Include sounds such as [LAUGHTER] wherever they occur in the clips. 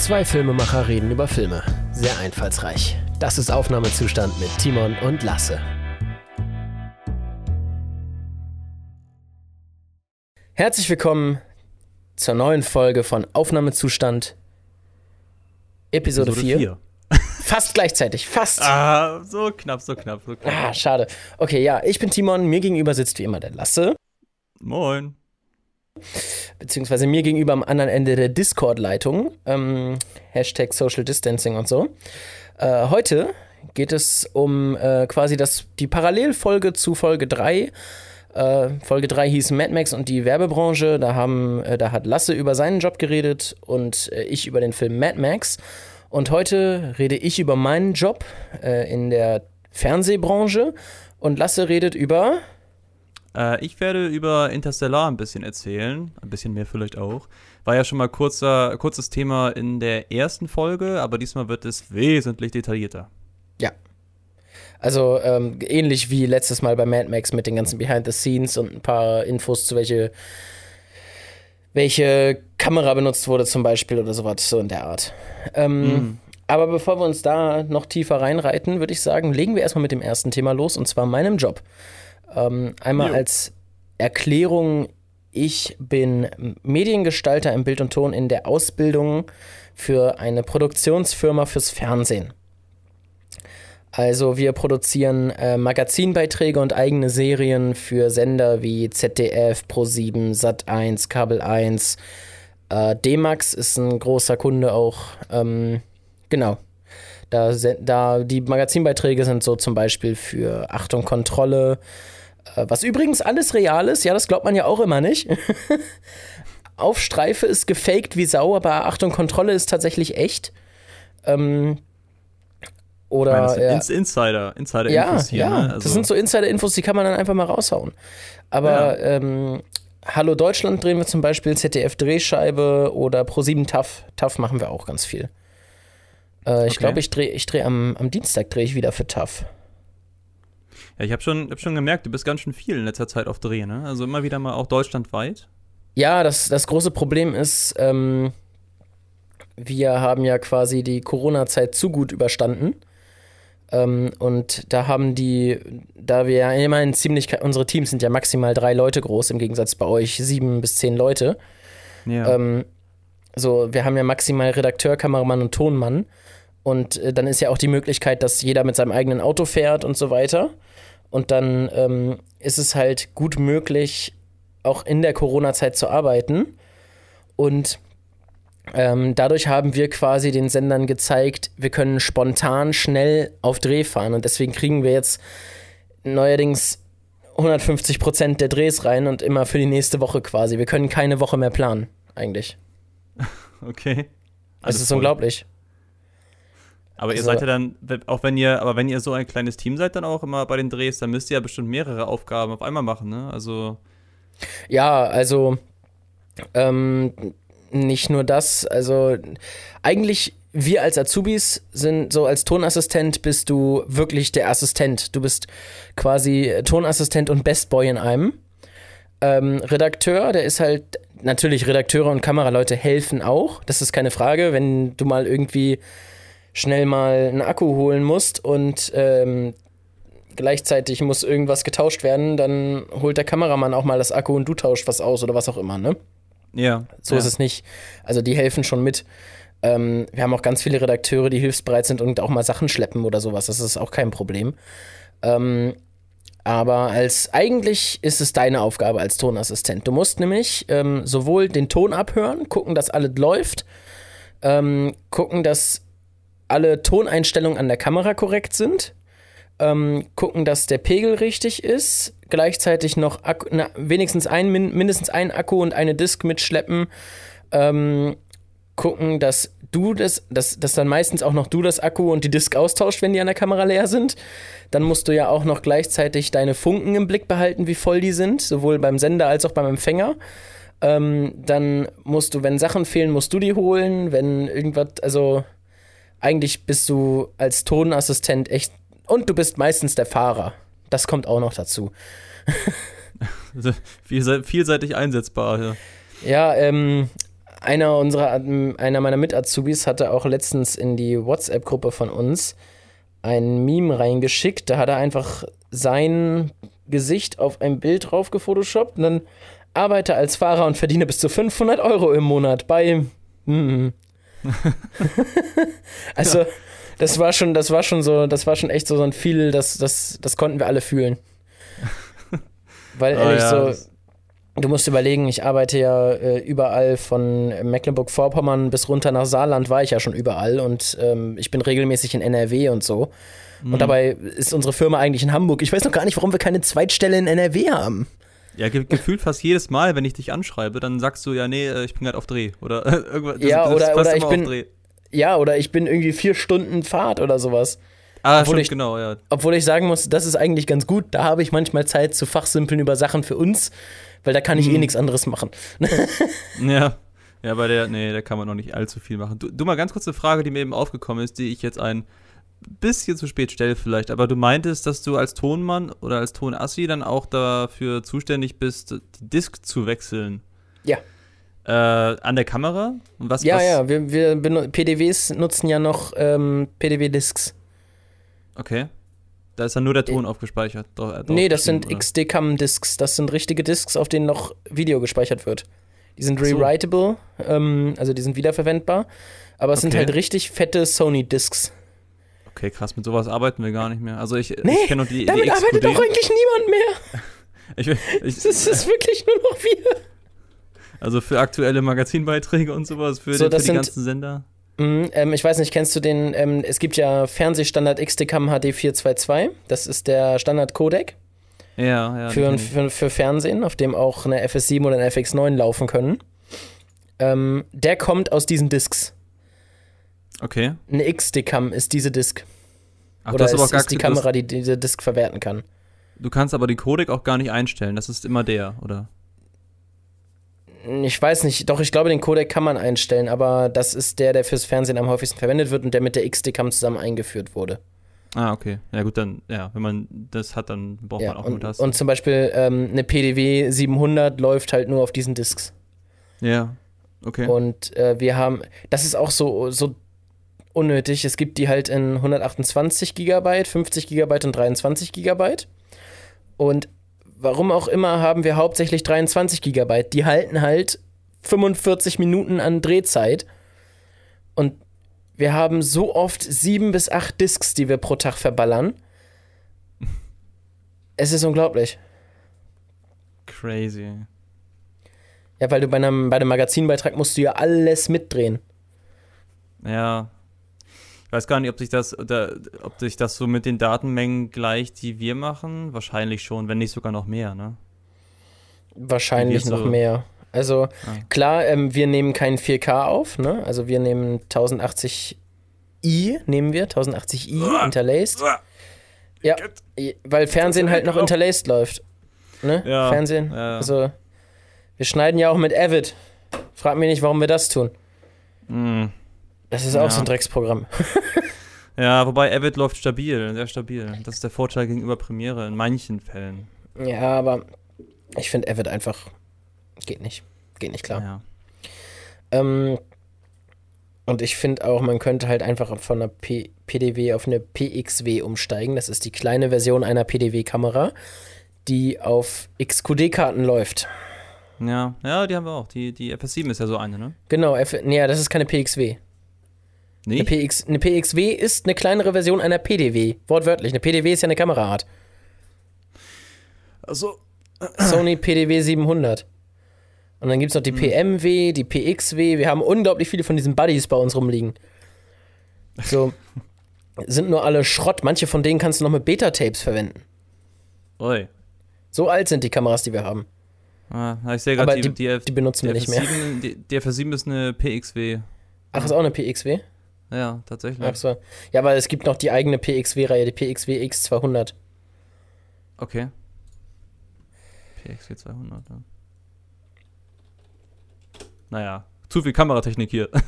Zwei Filmemacher reden über Filme. Sehr einfallsreich. Das ist Aufnahmezustand mit Timon und Lasse. Herzlich willkommen zur neuen Folge von Aufnahmezustand Episode, 4. [LAUGHS] Fast gleichzeitig, fast. Ah, so knapp, so knapp, so knapp. Ah, schade. Okay, ja, ich bin Timon, mir gegenüber sitzt wie immer der Lasse. Moin. Beziehungsweise mir gegenüber am anderen Ende der Discord-Leitung. Ähm, Hashtag Social Distancing und so. Äh, heute geht es um äh, quasi das, die Parallelfolge zu Folge 3. Äh, Folge 3 hieß Mad Max und die Werbebranche. Da, haben, äh, da hat Lasse über seinen Job geredet und äh, ich über den Film Mad Max. Und heute rede ich über meinen Job äh, in der Fernsehbranche und Lasse redet über Äh, ich werde über Interstellar ein bisschen erzählen, ein bisschen mehr vielleicht auch. War ja schon mal kurzer, kurzes Thema in der ersten Folge, aber diesmal wird es wesentlich detaillierter. Ja. Also ähm, ähnlich wie letztes Mal bei Mad Max mit den ganzen Behind the Scenes und ein paar Infos zu welche, welche Kamera benutzt wurde zum Beispiel oder sowas, so in der Art. Ähm, Mhm. Aber bevor wir uns da noch tiefer reinreiten, würde ich sagen, legen wir erstmal mit dem ersten Thema los und zwar meinem Job. Ähm, einmal Jo. als Erklärung, ich bin Mediengestalter im Bild und Ton in der Ausbildung für eine Produktionsfirma fürs Fernsehen. Also wir produzieren äh, Magazinbeiträge und eigene Serien für Sender wie ZDF, Pro7, Sat1, Kabel 1. Äh, D-Max ist ein großer Kunde auch. Ähm, genau. Da, da die Magazinbeiträge sind so zum Beispiel für Achtung Kontrolle, was übrigens alles real ist. Ja, das glaubt man ja auch immer nicht. [LAUGHS] Auf Streife ist gefaked wie Sau, aber Achtung Kontrolle ist tatsächlich echt. Ähm, oder meine, das sind ja. Ins Insider, Insider Ja, Infos hier, ja. ne? Also, das sind so Insider-Infos, die kann man dann einfach mal raushauen. Aber ähm, Hallo Deutschland drehen wir zum Beispiel, ZDF Drehscheibe oder Pro7 TAF. TAF machen wir auch ganz viel. Äh, ich Okay. glaube, ich drehe ich dreh am, am Dienstag drehe ich wieder für TAF. Ja, ich habe schon, hab schon gemerkt, du bist ganz schön viel in letzter Zeit auf Dreh, ne? Also immer wieder mal auch deutschlandweit. Ja, das, das große Problem ist, ähm, wir haben ja quasi die Corona-Zeit zu gut überstanden. Ähm, und da haben die, da wir ja immerhin ziemlich, unsere Teams sind ja maximal drei Leute groß, im Gegensatz bei euch sieben bis zehn Leute. Ja. Ähm, so, wir haben ja maximal Redakteur, Kameramann und Tonmann. Und äh, dann ist ja auch die Möglichkeit, dass jeder mit seinem eigenen Auto fährt und so weiter. Und dann ähm, ist es halt gut möglich, auch in der Corona-Zeit zu arbeiten. Und ähm, dadurch haben wir quasi den Sendern gezeigt, wir können spontan schnell auf Dreh fahren. Und deswegen kriegen wir jetzt neuerdings 150 Prozent der Drehs rein und immer für die nächste Woche quasi. Wir können keine Woche mehr planen, eigentlich. [LAUGHS] okay. Es Alles ist voll. unglaublich. Aber ihr Also- seid ja dann, auch wenn ihr, aber wenn ihr so ein kleines Team seid, dann auch immer bei den Drehs, dann müsst ihr ja bestimmt mehrere Aufgaben auf einmal machen, ne? Also, Ja, also ähm, nicht nur das, also eigentlich wir als Azubis sind so als Tonassistent bist du wirklich der Assistent. Du bist quasi Tonassistent und Bestboy in einem. Ähm, Redakteur, der ist halt natürlich Redakteure und Kameraleute helfen auch. Das ist keine Frage, wenn du mal irgendwie schnell mal einen Akku holen musst und ähm, gleichzeitig muss irgendwas getauscht werden, dann holt der Kameramann auch mal das Akku und du tauscht was aus oder was auch immer, ne? ja. So ja. ist es nicht. Also die helfen schon mit. Ähm, wir haben auch ganz viele Redakteure, die hilfsbereit sind und auch mal Sachen schleppen oder sowas. Das ist auch kein Problem. Ähm, aber als eigentlich ist es deine Aufgabe als Tonassistent. Du musst nämlich ähm, sowohl den Ton abhören, gucken, dass alles läuft, ähm, gucken, dass alle Toneinstellungen an der Kamera korrekt sind, ähm, gucken, dass der Pegel richtig ist, gleichzeitig noch Akku, na, wenigstens ein, min, mindestens ein Akku und eine Disk mitschleppen, ähm, gucken, dass du das, dass, dass dann meistens auch noch du das Akku und die Disk austauscht, wenn die an der Kamera leer sind. Dann musst du ja auch noch gleichzeitig deine Funken im Blick behalten, wie voll die sind, sowohl beim Sender als auch beim Empfänger. Ähm, dann musst du, wenn Sachen fehlen, musst du die holen. Wenn irgendwas, also eigentlich bist du als Tonassistent echt. Und du bist meistens der Fahrer. Das kommt auch noch dazu. Also, vielse- vielseitig einsetzbar. Ja. Ja, ähm, einer unserer, einer meiner Mit-Azubis hatte auch letztens in die WhatsApp-Gruppe von uns ein Meme reingeschickt. Da hat er einfach sein Gesicht auf ein Bild drauf gefotoshoppt und dann arbeite als Fahrer und verdiene bis zu 500 Euro im Monat bei. Hm. [LAUGHS] also, das war schon, das war schon so, das war schon echt so ein viel, das, das, das konnten wir alle fühlen. Weil Oh ehrlich ja, so, du musst überlegen, ich arbeite ja äh, überall von Mecklenburg-Vorpommern bis runter nach Saarland war ich ja schon überall und ähm, ich bin regelmäßig in NRW und so. Mhm. Und dabei ist unsere Firma eigentlich in Hamburg. Ich weiß noch gar nicht, warum wir keine Zweitstelle in NRW haben. Ja, ge gefühlt fast jedes Mal, wenn ich dich anschreibe, dann sagst du ja, nee, äh, ich bin gerade auf Dreh. Oder [LAUGHS] irgendwas. das- Ja, das ist oder- oder ich auf bin- Dreh. Ja, oder ich bin irgendwie vier Stunden Fahrt oder sowas. Ah, obwohl stimmt, ich- genau, ja. Obwohl ich sagen muss, das ist eigentlich ganz gut. Da habe ich manchmal Zeit zu fachsimpeln über Sachen für uns, weil da kann ich eh Mhm. nichts anderes machen. [LAUGHS] Ja. Ja, bei der, nee, da kann man noch nicht allzu viel machen. Du, du mal ganz kurz eine Frage, die mir eben aufgekommen ist, die ich jetzt ein bisschen zu spät stelle vielleicht. Aber du meintest, dass du als Tonmann oder als Tonassi dann auch dafür zuständig bist, die Disk zu wechseln. Ja. Äh, an der Kamera? Und was, Ja, was, ja, wir, wir PDWs nutzen ja noch ähm, PDW-Discs. Okay. Da ist dann nur der Ton aufgespeichert. Doch, äh, Nee, das sind XD-Cam-Discs. Das sind richtige Discs, auf denen noch Video gespeichert wird. Die sind so. rewritable, ähm, also die sind wiederverwendbar. Aber es sind Okay. halt richtig fette Sony-Discs. Okay, krass, mit sowas arbeiten wir gar nicht mehr. Also ich, Nee, ich kenne noch die, die Damit arbeitet XQD. doch eigentlich niemand mehr. [LAUGHS] Ich, ich, Das ist wirklich nur noch wir. also für aktuelle Magazinbeiträge und sowas, für, So, die, für die sind- ganzen Sender. Mhm, ähm, ich weiß nicht, kennst du den? Ähm, es gibt ja Fernsehstandard XD-Cam HD 422. Das ist der Standard-Codec Ja, ja. die für, für, für Fernsehen, auf dem auch eine FS7 oder eine FX9 laufen können. Ähm, der kommt aus diesen Discs. Okay. Eine XD-Cam ist diese Disk. Ach, oder das ist, aber gar ist die Kamera, die diese Disk verwerten kann. Du kannst aber den Codec auch gar nicht einstellen. Das ist immer der, oder? Ich weiß nicht, doch, ich glaube, den Codec kann man einstellen, aber das ist der, der fürs Fernsehen am häufigsten verwendet wird und der mit der XD-Cam zusammen eingeführt wurde. Ah, okay. Ja, gut, dann, ja, wenn man das hat, dann braucht Ja, man auch nur und, das. und zum Beispiel ähm, eine PDW 700 läuft halt nur auf diesen Disks. ja, okay. Und äh, wir haben, das ist auch so, so unnötig. Es gibt die halt in 128 Gigabyte, 50 Gigabyte und 23 Gigabyte. Und warum auch immer haben wir hauptsächlich 23 Gigabyte. Die halten halt 45 Minuten an Drehzeit. Und wir haben so oft sieben bis acht Disks, die wir pro Tag verballern. Es ist unglaublich. Crazy. Ja, weil du bei einem, bei einem Magazinbeitrag musst du ja alles mitdrehen. Ja. Ich weiß gar nicht, ob sich das, oder, ob sich das so mit den Datenmengen gleicht, die wir machen. Wahrscheinlich schon, wenn nicht sogar noch mehr, ne? Wahrscheinlich noch so- mehr. Also Ah. klar, ähm, wir nehmen kein 4K auf, ne? Also wir nehmen 1080i, nehmen wir, 1080i interlaced. Ja, i- weil Fernsehen halt noch interlaced läuft. Ne? Ja, Fernsehen. ja. Also wir schneiden ja auch mit Avid. Frag mich nicht, warum wir das tun. Hm. Das ist auch Ja. so ein Drecksprogramm. [LAUGHS] Ja, wobei Avid läuft stabil, sehr stabil. Das ist der Vorteil gegenüber Premiere in manchen Fällen. Ja, aber ich finde Avid einfach geht nicht. Geht nicht klar. Ja. Ähm, und ich finde auch, man könnte halt einfach von einer P PDW auf eine PXW umsteigen. Das ist die kleine Version einer PDW-Kamera, die auf XQD-Karten läuft. Ja, ja, die haben wir auch. Die, die FS7 ist ja so eine, ne? Genau, F nee, das ist keine PXW. Eine, Nicht? PX eine PXW ist eine kleinere Version einer PDW. Wortwörtlich. Eine PDW ist ja eine Kameraart. Also, Sony PDW 700. Und dann gibt es noch Hm. die PMW, die PXW. Wir haben unglaublich viele von diesen Buddies bei uns rumliegen. So, [LAUGHS] sind nur alle Schrott. Manche von denen kannst du noch mit Beta-Tapes verwenden. oi. So alt sind die Kameras, die wir haben. Ah, ich sehe gerade, die, die, die, die benutzen wir nicht mehr. FS7, die, die FS7 ist eine PXW. Ach, ist auch eine PXW? Ja, tatsächlich. Ach so. Ja, aber es gibt noch die eigene PXW-Reihe, die PXW X200. Okay. PXW 200, ja. Naja, zu viel Kameratechnik hier. [LAUGHS]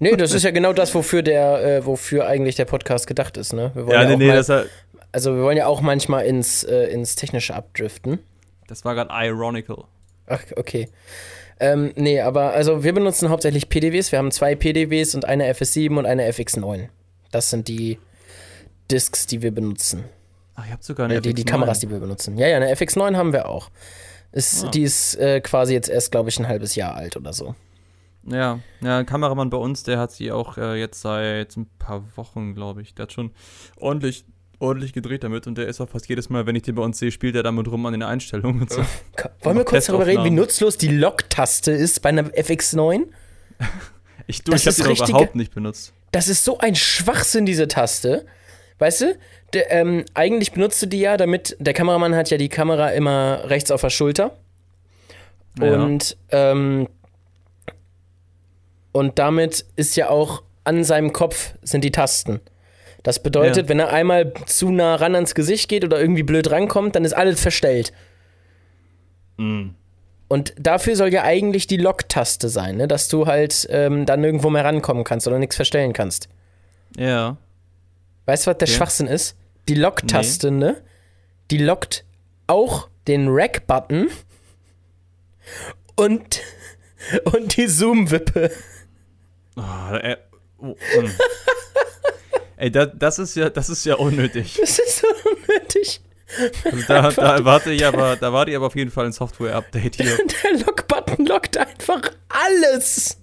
Nee, das ist ja genau das, wofür der, äh, wofür eigentlich der Podcast gedacht ist, ne? Wir wollen ja, auch mal, das, war- also wir wollen ja auch manchmal ins, äh, ins Technische abdriften. das war gerade ironical. Ach, okay. Ähm, nee, aber also wir benutzen hauptsächlich PDWs. Wir haben zwei PDWs und eine FS7 und eine FX9. Das sind die Discs, die wir benutzen. Ach, ihr habt sogar eine Äh, die, die FX9. Kameras, die wir benutzen. Ja, ja, eine FX9 haben wir auch. Ist, Ah. Die ist äh, quasi jetzt erst, glaube ich, ein halbes Jahr alt oder so. Ja, ja, ein Kameramann bei uns, der hat sie auch äh, jetzt seit ein paar Wochen, glaube ich. Der hat schon ordentlich, ordentlich gedreht damit und der ist auch fast jedes Mal, wenn ich den bei uns sehe, spielt er damit rum an den Einstellungen und so. Ka- Wollen wir kurz darüber reden, wie nutzlos die Lock-Taste ist bei einer FX9? [LAUGHS] Ich, du, Das ich habe die richtige- überhaupt nicht benutzt. Das ist so ein Schwachsinn, diese Taste. Weißt du, der, ähm, eigentlich benutzt du die ja, damit der Kameramann hat ja die Kamera immer rechts auf der Schulter. Ja. Und, ähm, und damit ist ja auch an seinem Kopf sind die Tasten. Das bedeutet, Ja. wenn er einmal zu nah ran ans Gesicht geht oder irgendwie blöd rankommt, dann ist alles verstellt. Mhm. Und dafür soll ja eigentlich die Lock-Taste sein, ne? dass du halt ähm, dann irgendwo mehr rankommen kannst oder nichts verstellen kannst. Ja. Weißt du, was der Okay. Schwachsinn ist? Die Lock-Taste, ne? Die lockt auch den Rack-Button und, und die Zoom-Wippe. Oh, äh, oh. [LAUGHS] Ey, da, das ist ja, das ist ja unnötig. [LAUGHS] Das ist so unnötig. Also da, da erwarte ich aber, da warte ich aber auf jeden Fall ein Software-Update hier. [LAUGHS] Der Lock-Button lockt einfach alles.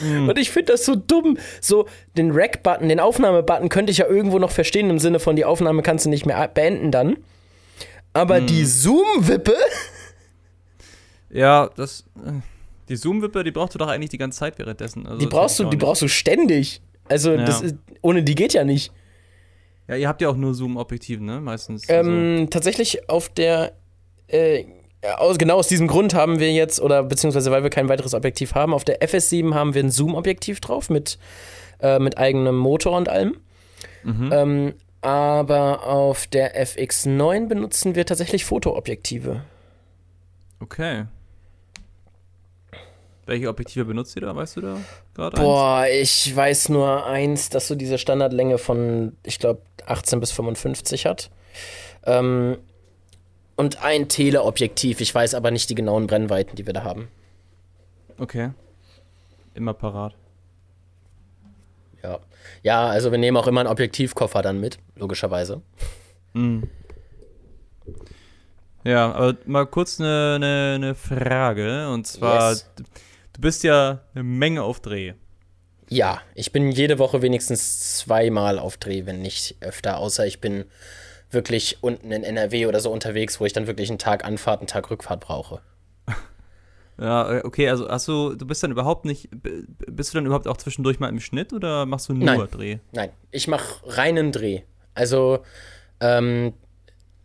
Hm. Und ich finde das so dumm. So, den Rack-Button, den Aufnahme-Button könnte ich ja irgendwo noch verstehen, im Sinne von, die Aufnahme kannst du nicht mehr beenden dann. Aber Hm. die Zoom-Wippe, Ja, das. äh, Die Zoom-Wippe, die brauchst du doch eigentlich die ganze Zeit währenddessen. Also die brauchst du, die brauchst du ständig. Also, Ja. das ist, ohne die geht ja nicht. Ja, ihr habt ja auch nur Zoom-Objektive, ne? Meistens. also- Ähm, tatsächlich auf der, äh, aus, genau aus diesem Grund haben wir jetzt, oder beziehungsweise weil wir kein weiteres Objektiv haben, auf der FS7 haben wir ein Zoom-Objektiv drauf mit, äh, mit eigenem Motor und allem. mhm. Ähm, aber auf der FX9 benutzen wir tatsächlich Fotoobjektive. Okay. Welche Objektive benutzt ihr da? Weißt du da gerade? eins? Boah, ich weiß nur eins, dass so diese Standardlänge von, ich glaube, 18 bis 55 hat. Ähm, und ein Teleobjektiv, ich weiß aber nicht die genauen Brennweiten, die wir da haben. Okay. Immer parat. Ja. Ja, also wir nehmen auch immer einen Objektivkoffer dann mit, logischerweise. Mhm. Ja, aber mal kurz eine, eine, eine Frage. Und zwar, Yes. Du, bist ja eine Menge auf Dreh. Ja, ich bin jede Woche wenigstens zweimal auf Dreh, wenn nicht öfter, außer ich bin wirklich unten in NRW oder so unterwegs, wo ich dann wirklich einen Tag Anfahrt, einen Tag Rückfahrt brauche. [LAUGHS] Ja, äh, okay, also hast du, du bist dann überhaupt nicht, bist du dann überhaupt auch zwischendurch mal im Schnitt oder machst du nur Nein. Dreh? Nein, ich mache reinen Dreh. Also, ähm,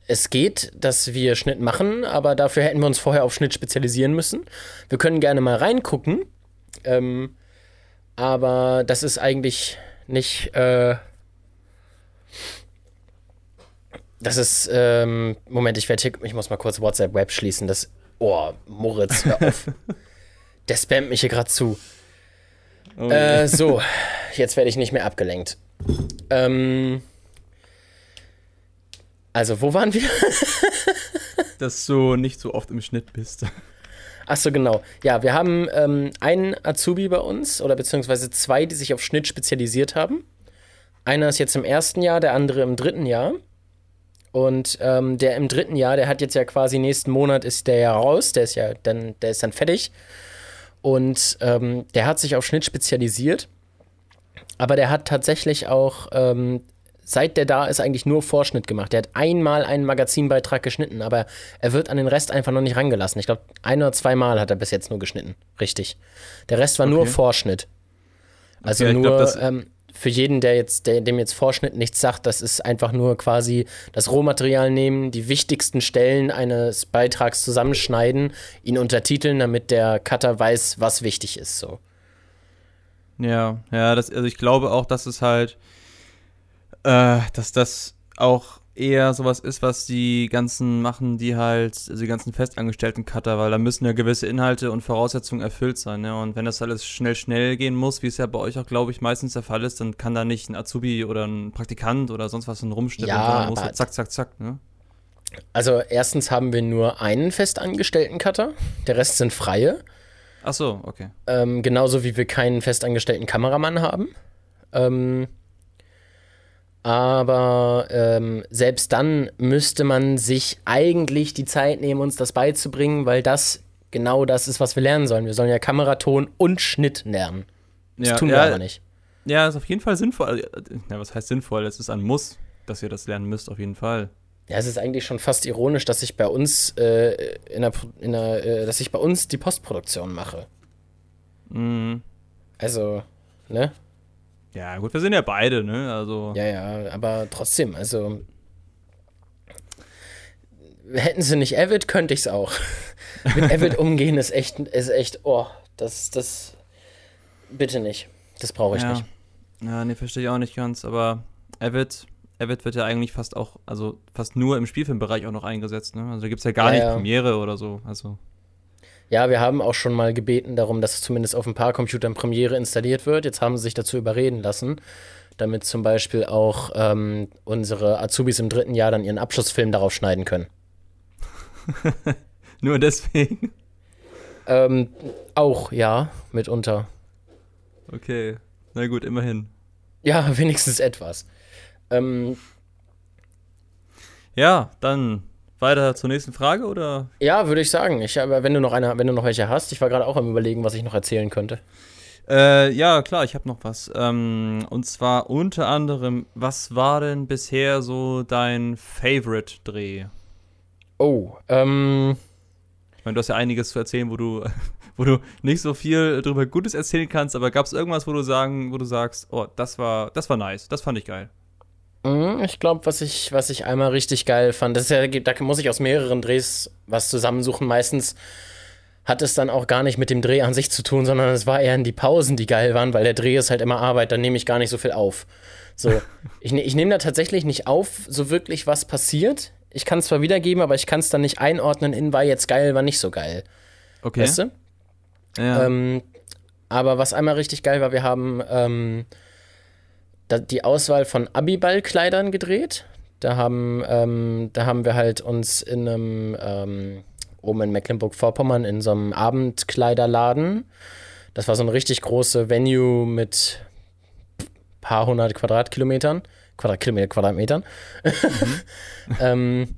es geht, dass wir Schnitt machen, aber dafür hätten wir uns vorher auf Schnitt spezialisieren müssen. Wir können gerne mal reingucken, ähm, aber das ist eigentlich nicht. Äh, das ist. Ähm, Moment, ich werde hier. Ich muss mal kurz WhatsApp Web schließen. Das. Oh, Moritz, hör auf. [LAUGHS] Der spammt mich hier gerade zu. Oh, Äh, so, jetzt werde ich nicht mehr abgelenkt. Ähm, also, wo waren wir? [LAUGHS] Dass du nicht so oft im Schnitt bist. Ach so, genau. Ja, wir haben ähm, einen Azubi bei uns, oder beziehungsweise zwei, die sich auf Schnitt spezialisiert haben. Einer ist jetzt im ersten Jahr, der andere im dritten Jahr. Und ähm, der im dritten Jahr, der hat jetzt ja quasi nächsten Monat ist der ja raus, der ist ja dann, der ist dann fertig. Und ähm, der hat sich auf Schnitt spezialisiert. Aber der hat tatsächlich auch, ähm, seit der da ist, eigentlich nur Vorschnitt gemacht. Der hat einmal einen Magazinbeitrag geschnitten, aber er wird an den Rest einfach noch nicht rangelassen. Ich glaube, ein oder zweimal hat er bis jetzt nur geschnitten. Richtig. Der Rest war nur Okay. Vorschnitt. Also Okay, nur glaub, ähm, für jeden, der jetzt, der, dem jetzt Vorschnitt nichts sagt, das ist einfach nur quasi das Rohmaterial nehmen, die wichtigsten Stellen eines Beitrags zusammenschneiden, ihn untertiteln, damit der Cutter weiß, was wichtig ist. So. Ja, ja, das, also ich glaube auch, dass es halt, äh, dass das auch eher sowas ist, was die ganzen machen, die halt, also die ganzen festangestellten Cutter, weil da müssen ja gewisse Inhalte und Voraussetzungen erfüllt sein, ne? Und wenn das alles schnell, schnell gehen muss, wie es ja bei euch auch, glaube ich, meistens der Fall ist, dann kann da nicht ein Azubi oder ein Praktikant oder sonst was dann rumschnippeln, Ja, sondern muss aber- halt zack, zack, zack, ne? Also erstens haben wir nur einen festangestellten Cutter, der Rest sind freie. Ach so, okay. Ähm, genauso wie wir keinen festangestellten Kameramann haben. Ähm, aber ähm, selbst dann müsste man sich eigentlich die Zeit nehmen, uns das beizubringen, weil das genau das ist, was wir lernen sollen. Wir sollen ja Kameraton und Schnitt lernen. Das Ja, tun wir ja, aber nicht. Ja, ist auf jeden Fall sinnvoll. Ja, was heißt sinnvoll? Es ist ein Muss, dass ihr das lernen müsst, auf jeden Fall. Ja, es ist eigentlich schon fast ironisch, dass ich bei uns äh, in der, in der äh, dass ich bei uns die Postproduktion mache. Mhm. Also, ne? Ja, gut, wir sind ja beide, ne? Also. Ja, ja, aber trotzdem, also hätten sie nicht Avid, könnte ich's auch. [LAUGHS] Mit Avid umgehen ist echt, ist echt, oh, das, das, bitte nicht. Das brauche ich ja. nicht. Ja, nee, verstehe ich auch nicht ganz, aber Avid, Avid wird ja eigentlich fast auch, also fast nur im Spielfilmbereich auch noch eingesetzt, ne? Also da gibt es ja gar Ja, nicht ja. Premiere oder so. Also. Ja, wir haben auch schon mal gebeten darum, dass es zumindest auf ein paar Computern Premiere installiert wird. Jetzt haben sie sich dazu überreden lassen, damit zum Beispiel auch ähm, unsere Azubis im dritten Jahr dann ihren Abschlussfilm darauf schneiden können. [LAUGHS] Nur deswegen. Ähm, auch, ja, mitunter. Okay. Na gut, immerhin. Ja, [LAUGHS] wenigstens etwas. Ähm, Ja, dann weiter zur nächsten Frage oder? ja, würde ich sagen. Ich, aber wenn du noch eine, wenn du noch welche hast, ich war gerade auch am überlegen, was ich noch erzählen könnte. Äh, ja, klar, ich habe noch was. Ähm, und zwar unter anderem, was war denn bisher so dein Favorite-Dreh? Oh, ähm, Ich meine, du hast ja einiges zu erzählen, wo du, [LAUGHS] wo du nicht so viel drüber Gutes erzählen kannst, aber gab es irgendwas, wo du sagen, wo du sagst, oh, das war, das war nice, das fand ich geil. Mm, ich glaube, was ich, was ich einmal richtig geil fand, das ist ja, da muss ich aus mehreren Drehs was zusammensuchen. Meistens hat es dann auch gar nicht mit dem Dreh an sich zu tun, sondern es war eher in die Pausen, die geil waren, weil der Dreh ist halt immer Arbeit, dann nehme ich gar nicht so viel auf. So, [LAUGHS] ich, ne- ich nehme da tatsächlich nicht auf, so wirklich was passiert. Ich kann es zwar wiedergeben, aber ich kann es dann nicht einordnen in war jetzt geil, war nicht so geil. Okay. Weißt du? Ja. Ähm, aber was einmal richtig geil war, wir haben ähm, die Auswahl von Abiball-Kleidern gedreht. Da haben, ähm, da haben wir halt uns in einem, ähm, oben in Mecklenburg-Vorpommern, in so einem Abendkleiderladen. Das war so eine richtig große Venue mit paar hundert Quadratkilometern. Quadratkilometer, Quadratmetern. [LAUGHS] ähm,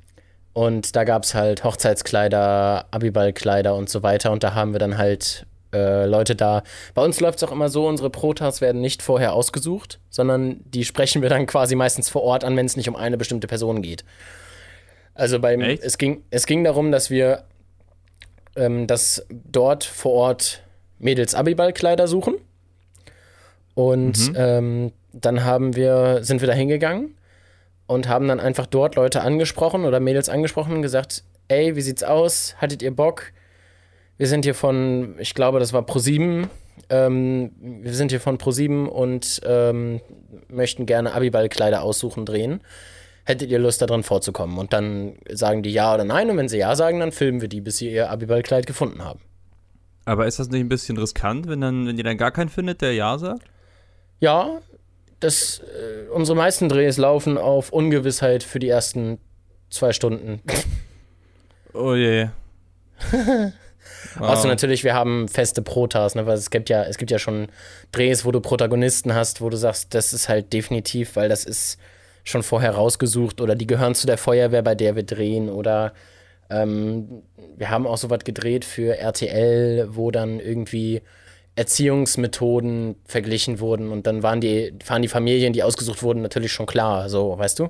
und da gab es halt Hochzeitskleider, Abiballkleider und so weiter. Und da haben wir dann halt äh, Leute da. Bei uns läuft es auch immer so, unsere Protas werden nicht vorher ausgesucht, sondern die sprechen wir dann quasi meistens vor Ort an, wenn es nicht um eine bestimmte Person geht. Also beim, Echt? es ging, es ging darum, dass wir ähm, dass dort vor Ort Mädels Abiballkleider suchen. Und Mhm. ähm, dann haben wir, sind wir da hingegangen und haben dann einfach dort Leute angesprochen oder Mädels angesprochen und gesagt, ey, wie sieht's aus? Hattet ihr Bock? Wir sind hier von, ich glaube, das war Pro7. Ähm, wir sind hier von Pro7 und ähm, möchten gerne Abiballkleider aussuchen, drehen. Hättet ihr Lust, da drin vorzukommen? Und dann sagen die ja oder nein. Und wenn sie ja sagen, dann filmen wir die, bis sie ihr Abiballkleid gefunden haben. aber ist das nicht ein bisschen riskant, wenn dann, wenn ihr dann gar keinen findet, der Ja sagt? Ja, das, äh, unsere meisten Drehs laufen auf Ungewissheit für die ersten zwei Stunden. Oh je. [LAUGHS] Außer natürlich, wir haben feste Protas, ne? weil es gibt ja, es gibt ja schon Drehs, wo du Protagonisten hast, wo du sagst, das ist halt definitiv, weil das ist schon vorher rausgesucht oder die gehören zu der Feuerwehr, bei der wir drehen oder ähm, wir haben auch sowas gedreht für RTL, wo dann irgendwie Erziehungsmethoden verglichen wurden und dann waren die, waren die Familien, die ausgesucht wurden, natürlich schon klar, so, weißt du?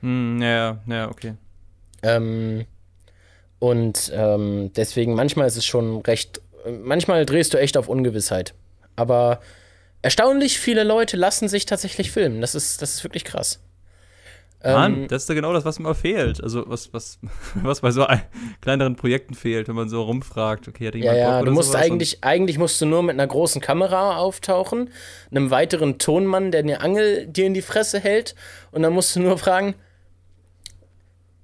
Hm, ja, ja, okay. Ähm, und ähm, deswegen, manchmal ist es schon recht, manchmal drehst du echt auf Ungewissheit. Aber erstaunlich viele Leute lassen sich tatsächlich filmen. Das ist, das ist wirklich krass. Mann, Ähm, das ist ja genau das, was immer fehlt. Also was, was, [LAUGHS] was bei so ein, kleineren Projekten fehlt, wenn man so rumfragt, okay, hat ja, jemand ja, Bock du musst eigentlich, eigentlich musst du nur mit einer großen Kamera auftauchen, einem weiteren Tonmann, der eine Angel dir in die Fresse hält, und dann musst du nur fragen,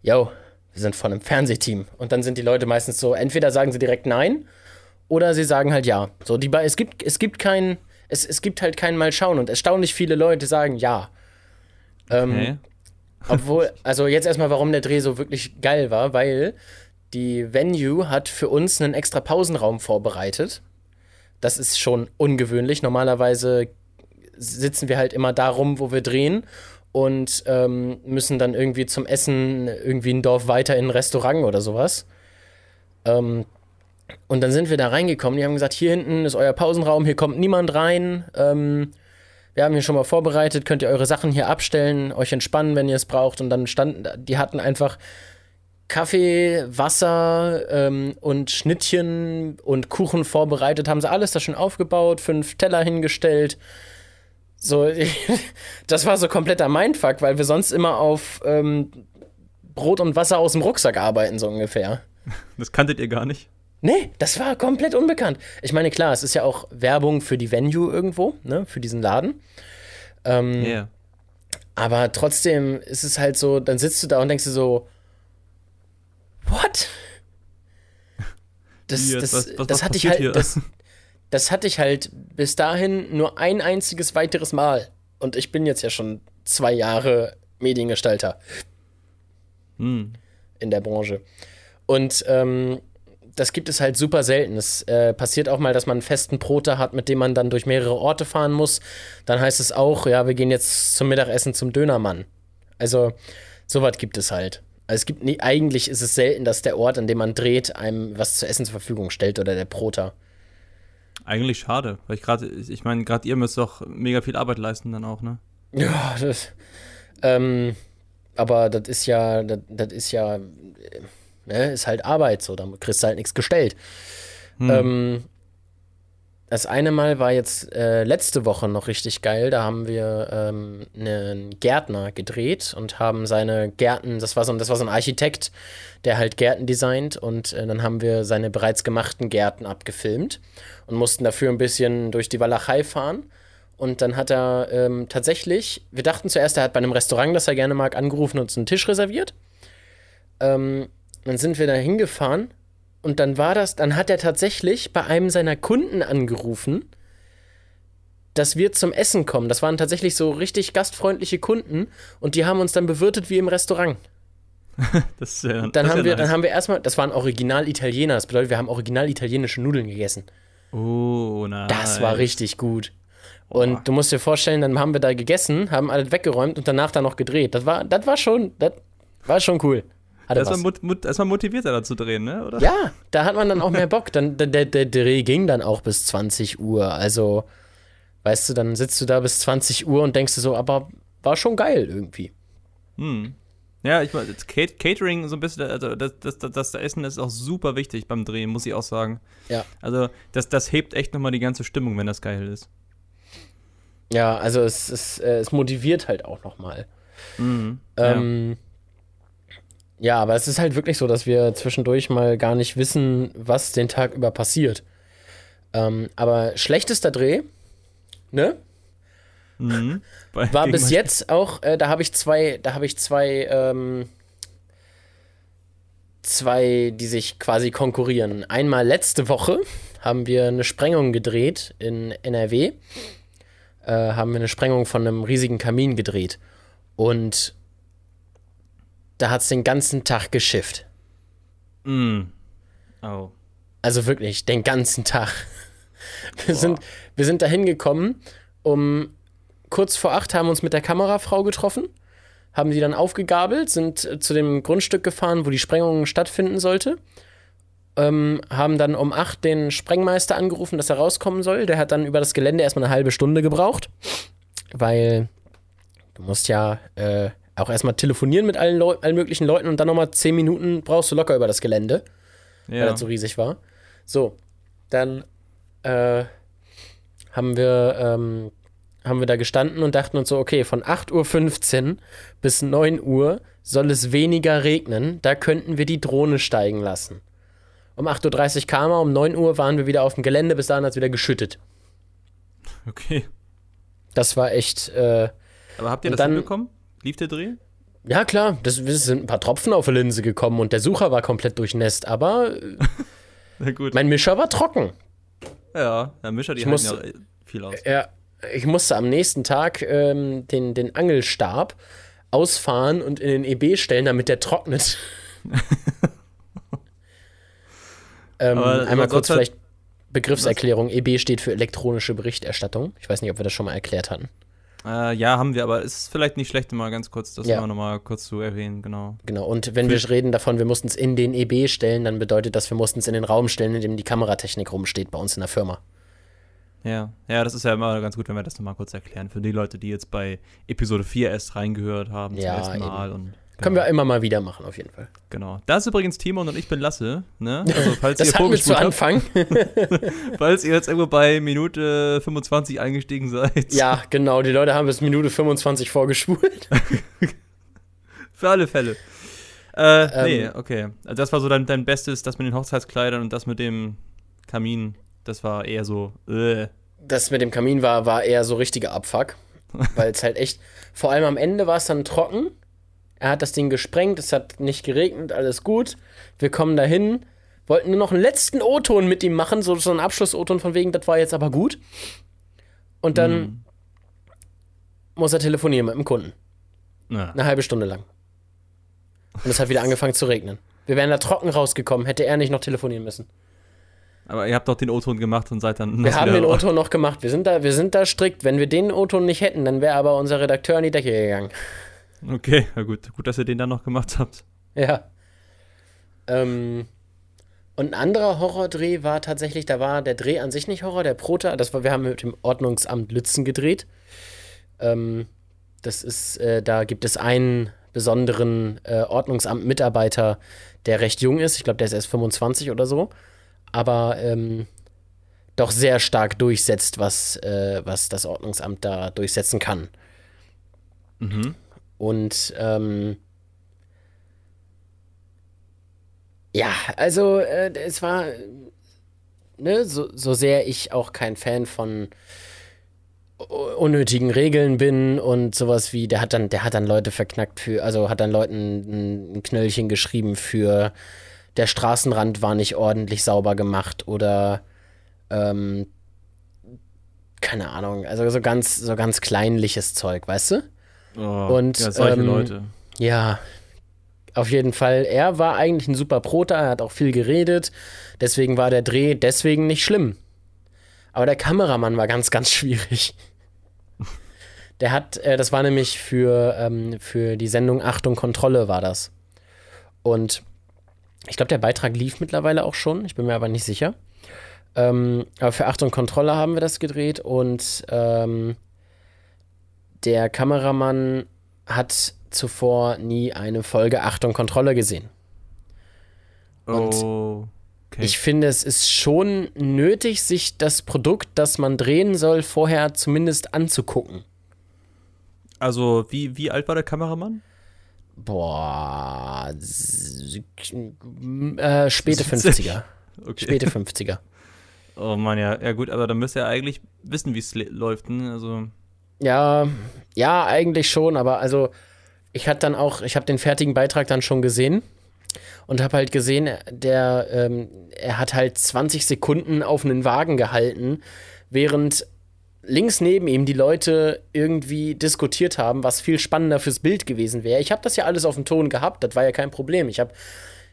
yo, wir sind von einem Fernsehteam. Und dann sind die Leute meistens so, entweder sagen sie direkt nein, oder sie sagen halt ja. So, die, es gibt, es gibt kein, es, es gibt halt kein Mal schauen und erstaunlich viele Leute sagen ja. Ähm, Okay. [LAUGHS] Obwohl, also jetzt erstmal, warum der Dreh so wirklich geil war, weil die Venue hat für uns einen extra Pausenraum vorbereitet. Das ist schon ungewöhnlich. Normalerweise sitzen wir halt immer da rum, wo wir drehen und ähm, müssen dann irgendwie zum Essen irgendwie ein Dorf weiter in ein Restaurant oder sowas. Ähm, und dann sind wir da reingekommen. Die haben gesagt: Hier hinten ist euer Pausenraum, hier kommt niemand rein. Ähm, wir haben hier schon mal vorbereitet, könnt ihr eure Sachen hier abstellen, euch entspannen, wenn ihr es braucht. Und dann standen, die hatten einfach Kaffee, Wasser ähm, und Schnittchen und Kuchen vorbereitet, haben sie alles da schon aufgebaut, fünf Teller hingestellt. So, [LAUGHS] das war so kompletter Mindfuck, weil wir sonst immer auf ähm, Brot und Wasser aus dem Rucksack arbeiten, so ungefähr. Das kanntet ihr gar nicht? Nee, das war komplett unbekannt. Ich meine, klar, es ist ja auch Werbung für die Venue irgendwo, ne, für diesen Laden. Ähm, yeah. Aber trotzdem ist es halt so, dann sitzt du da und denkst dir so, what? [LAUGHS] Das, das, was, was, das was hatte ich halt, das, [LAUGHS] das hatte ich halt bis dahin nur ein einziges weiteres Mal. Und ich bin jetzt ja schon zwei Jahre Mediengestalter hm. in der Branche. Und ähm, das gibt es halt super selten. Es äh, passiert auch mal, dass man einen festen Proter hat, mit dem man dann durch mehrere Orte fahren muss. Dann heißt es auch, ja, wir gehen jetzt zum Mittagessen zum Dönermann. Also, sowas gibt es halt. Also es gibt nie, eigentlich ist es selten, dass der Ort, an dem man dreht, einem was zu essen zur Verfügung stellt oder der Proter. Eigentlich schade, weil ich gerade, ich meine, gerade ihr müsst doch mega viel Arbeit leisten dann auch, ne? Ja, das, ähm, aber das ist ja, das, das ist ja, ne, ist halt Arbeit so, da kriegst du halt nichts gestellt. Hm. Ähm, das eine Mal war jetzt äh, letzte Woche noch richtig geil. Da haben wir ähm, einen Gärtner gedreht und haben seine Gärten, das war so, das war so ein Architekt, der halt Gärten designt und äh, dann haben wir seine bereits gemachten Gärten abgefilmt und mussten dafür ein bisschen durch die Walachei fahren. Und dann hat er ähm, tatsächlich, wir dachten zuerst, er hat bei einem Restaurant, das er gerne mag, angerufen und uns einen Tisch reserviert. Ähm, dann sind wir da hingefahren und dann war das, dann hat er tatsächlich bei einem seiner Kunden angerufen, dass wir zum Essen kommen. Das waren tatsächlich so richtig gastfreundliche Kunden und die haben uns dann bewirtet wie im Restaurant. [LAUGHS] das ist ja, dann das haben wir, nice. dann haben wir erstmal, das waren original Italiener. Das bedeutet, wir haben original italienische Nudeln gegessen. Oh, nein. Das war richtig gut. Und Boah. du musst dir vorstellen, dann haben wir da gegessen, haben alles weggeräumt und danach dann noch gedreht. Das war, das war schon, das war schon cool. Hatte das, war mot mot das war motivierter da zu drehen, ne? Oder? Ja, da hat man dann auch mehr Bock. Dann, der, der, der Dreh ging dann auch bis 20 Uhr. Also, weißt du, dann sitzt du da bis 20 Uhr und denkst du so, aber war schon geil irgendwie. Hm. Ja, ich meine, Catering so ein bisschen, also das, das, das, das Essen ist auch super wichtig beim Drehen, muss ich auch sagen. Ja. Also, das, das hebt echt nochmal die ganze Stimmung, wenn das geil ist. Ja, also es, es, äh, es motiviert halt auch nochmal. Mhm. Ähm, ja. Ja, aber es ist halt wirklich so, dass wir zwischendurch mal gar nicht wissen, was den Tag über passiert. Ähm, aber schlechtester Dreh, ne? Mhm. [LAUGHS] War bis jetzt auch, äh, da habe ich zwei, da habe ich zwei, ähm, zwei, die sich quasi konkurrieren. Einmal letzte Woche haben wir eine Sprengung gedreht in NRW. Äh, haben wir eine Sprengung von einem riesigen Kamin gedreht. Und da hat es den ganzen Tag geschifft. Mm. Oh. Also wirklich, den ganzen Tag. [LAUGHS] Wir sind, wir sind da hingekommen, um kurz vor acht haben uns mit der Kamerafrau getroffen, haben die dann aufgegabelt, sind äh, zu dem Grundstück gefahren, wo die Sprengung stattfinden sollte. Ähm, haben dann um acht den Sprengmeister angerufen, dass er rauskommen soll. Der hat dann über das Gelände erstmal eine halbe Stunde gebraucht, weil du musst ja äh, auch erstmal telefonieren mit allen, Leu allen möglichen Leuten und dann nochmal zehn Minuten brauchst du locker über das Gelände, ja. weil das so riesig war. So, dann äh, haben wir ähm, haben wir da gestanden und dachten uns so, okay, von 8.15 Uhr bis 9 Uhr soll es weniger regnen, da könnten wir die Drohne steigen lassen. Um 8.30 Uhr kam er, um 9 Uhr waren wir wieder auf dem Gelände, bis dahin hat es wieder geschüttet. Okay. Das war echt. Äh, Aber habt ihr das dann, hinbekommen? Lief der Dreh? Ja, klar. Das, das, sind ein paar Tropfen auf der Linse gekommen und der Sucher war komplett durchnässt, aber [LAUGHS] mein Mischer war trocken. Ja, der Mischer, die ich musste, ja viel aus. Ja, ich musste am nächsten Tag ähm, den, den Angelstab ausfahren und in den EB stellen, damit der trocknet. [LAUGHS] ähm, einmal kurz vielleicht Begriffserklärung. EB steht für elektronische Berichterstattung. Ich weiß nicht, ob wir das schon mal erklärt hatten. Äh, ja, haben wir, aber es ist vielleicht nicht schlecht, mal ganz kurz das ja. nochmal kurz zu erwähnen, genau. Genau, und wenn wir reden davon, wir mussten es in den EB stellen, dann bedeutet das, wir mussten es in den Raum stellen, in dem die Kameratechnik rumsteht bei uns in der Firma. Ja, ja, das ist ja immer ganz gut, wenn wir das nochmal kurz erklären. Für die Leute, die jetzt bei Episode 4 erst reingehört haben ja, zum ersten Mal. Und, genau. Können wir immer mal wieder machen, auf jeden Fall. Genau. Das ist übrigens Timon und ich bin Lasse. Ne? [LAUGHS] Also, falls das ihr hatten wir zu Anfang. [LAUGHS] falls ihr jetzt irgendwo bei Minute 25 eingestiegen seid. Ja, genau. Die Leute haben bis Minute 25 vorgespult. [LAUGHS] Für alle Fälle. Äh, ähm, nee, okay. Also das war so dein, dein Bestes, das mit den Hochzeitskleidern und das mit dem Kamin das war eher so. Äh. Das mit dem Kamin war, war eher so richtiger Abfuck. weil es halt echt. Vor allem am Ende war es dann trocken. Er hat das Ding gesprengt, es hat nicht geregnet, alles gut. Wir kommen dahin, wollten nur noch einen letzten O-Ton mit ihm machen, so, so einen Abschluss-O-Ton von wegen, das war jetzt aber gut. Und dann mm. muss er telefonieren mit dem Kunden. Ja. Eine halbe Stunde lang. Und es hat wieder angefangen zu regnen. Wir wären da trocken rausgekommen, hätte er nicht noch telefonieren müssen. Aber ihr habt doch den O-Ton gemacht und seid dann. Wir haben den [LAUGHS] O-Ton noch gemacht. Wir sind, da, wir sind da strikt. Wenn wir den O-Ton nicht hätten, dann wäre aber unser Redakteur in die Decke gegangen. Okay, na gut. Gut, dass ihr den dann noch gemacht habt. Ja. Ähm, und ein anderer Horrordreh war tatsächlich, da war der Dreh an sich nicht Horror, der Prota, das war, wir haben mit dem Ordnungsamt Lützen gedreht. Ähm, das ist, äh, da gibt es einen besonderen äh, Ordnungsamt-Mitarbeiter, der recht jung ist. Ich glaube, der ist erst 25 oder so aber ähm, doch sehr stark durchsetzt, was, äh, was das Ordnungsamt da durchsetzen kann. Mhm. Und ähm, ja, also äh, es war, ne, so, so sehr ich auch kein Fan von unnötigen Regeln bin und sowas wie, der hat dann, der hat dann Leute verknackt für, also hat dann Leuten ein Knöllchen geschrieben für der Straßenrand war nicht ordentlich sauber gemacht oder ähm, keine Ahnung, also so ganz, so ganz kleinliches Zeug, weißt du? Oh, und ja, solche ähm, Leute. Ja, auf jeden Fall. Er war eigentlich ein super Prota, er hat auch viel geredet, deswegen war der Dreh deswegen nicht schlimm. Aber der Kameramann war ganz, ganz [LAUGHS] schwierig. Der hat, äh, das war nämlich für, ähm, für die Sendung Achtung Kontrolle war das. Und ich glaube, der Beitrag lief mittlerweile auch schon, ich bin mir aber nicht sicher. Ähm, aber für Achtung Kontrolle haben wir das gedreht und ähm, der Kameramann hat zuvor nie eine Folge Achtung Kontrolle gesehen. Und oh, okay. ich finde, es ist schon nötig, sich das Produkt, das man drehen soll, vorher zumindest anzugucken. Also, wie, wie alt war der Kameramann? Boah, äh, späte [LAUGHS] 50er. Okay. Späte 50er. Oh Mann, ja, ja gut, aber dann müsst ihr eigentlich wissen, wie es läuft, ne? Also. Ja, ja, eigentlich schon, aber also ich hatte dann auch, ich habe den fertigen Beitrag dann schon gesehen und habe halt gesehen, der, ähm, er hat halt 20 Sekunden auf einen Wagen gehalten, während links neben ihm die Leute irgendwie diskutiert haben, was viel spannender fürs Bild gewesen wäre. Ich habe das ja alles auf dem Ton gehabt, das war ja kein Problem. Ich habe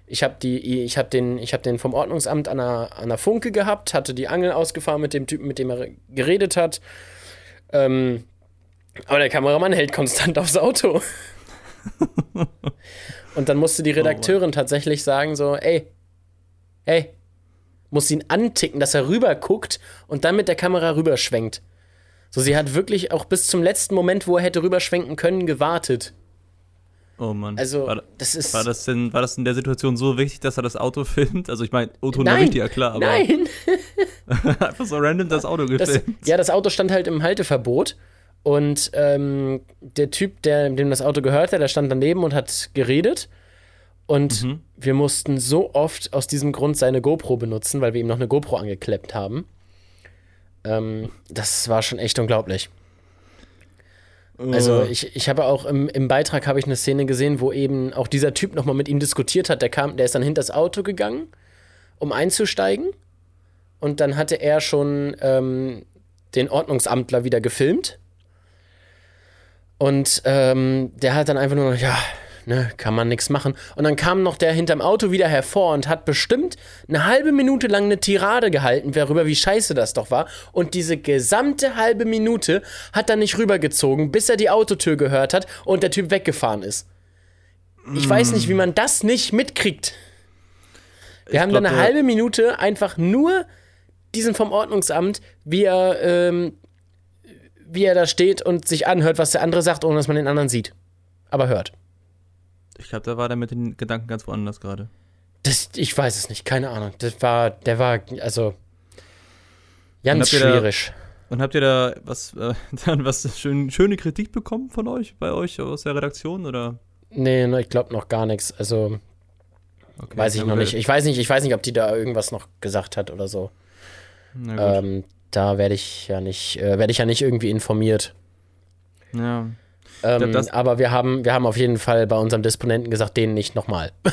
ich habe die ich habe den ich habe den vom Ordnungsamt an der, an der Funke gehabt, hatte die Angel ausgefahren mit dem Typen, mit dem er geredet hat. Ähm, aber der Kameramann hält konstant aufs Auto. [LAUGHS] Und dann musste die oh Redakteurin oh tatsächlich sagen so, ey, hey, muss ihn anticken, dass er rüber guckt und dann mit der Kamera rüberschwenkt. So, sie hat wirklich auch bis zum letzten Moment, wo er hätte rüberschwenken können, gewartet. Oh Mann. Also, war, das ist. War das, denn, war das in der Situation so wichtig, dass er das Auto filmt? Also, ich meine, Auto war wichtig, ja klar, aber. Nein! [LAUGHS] einfach so random das Auto gefilmt. Das, ja, das Auto stand halt im Halteverbot. Und ähm, der Typ, der, dem das Auto gehörte, der stand daneben und hat geredet. Und mhm. wir mussten so oft aus diesem Grund seine GoPro benutzen, weil wir ihm noch eine GoPro angekleppt haben. Ähm, das war schon echt unglaublich. Also ich, ich habe auch im, im Beitrag habe ich eine Szene gesehen, wo eben auch dieser Typ nochmal mit ihm diskutiert hat. Der kam, der ist dann hinter das Auto gegangen, um einzusteigen. Und dann hatte er schon ähm, den Ordnungsamtler wieder gefilmt. Und ähm, der hat dann einfach nur noch, ja, ne, kann man nichts machen. Und dann kam noch der hinterm Auto wieder hervor und hat bestimmt eine halbe Minute lang eine Tirade gehalten, darüber, wie scheiße das doch war. Und diese gesamte halbe Minute hat er nicht rübergezogen, bis er die Autotür gehört hat und der Typ weggefahren ist. Ich weiß nicht, wie man das nicht mitkriegt. Wir Ich haben glaub, dann eine halbe Minute einfach nur diesen vom Ordnungsamt, wie er, ähm, wie er da steht und sich anhört, was der andere sagt, ohne dass man den anderen sieht. Aber hört. Ich glaube, da war der mit den Gedanken ganz woanders gerade. Das, ich weiß es nicht, keine Ahnung. Das war, der war, also, Und ganz habt ihr da- schwierig. Und habt ihr da was, äh, [LAUGHS] dann was schön, schöne Kritik bekommen von euch, bei euch aus der Redaktion oder? Nee, ne, ich glaube noch gar nichts. Also, Okay, weiß ich noch nicht. Ich weiß nicht, ich weiß nicht, ob die da irgendwas noch gesagt hat oder so. Na gut. Ähm, da werde ich ja nicht, äh, werde ich ja nicht irgendwie informiert. ja. Ähm, glaub, aber wir haben, wir haben auf jeden Fall bei unserem Disponenten gesagt, den nicht nochmal. [LAUGHS]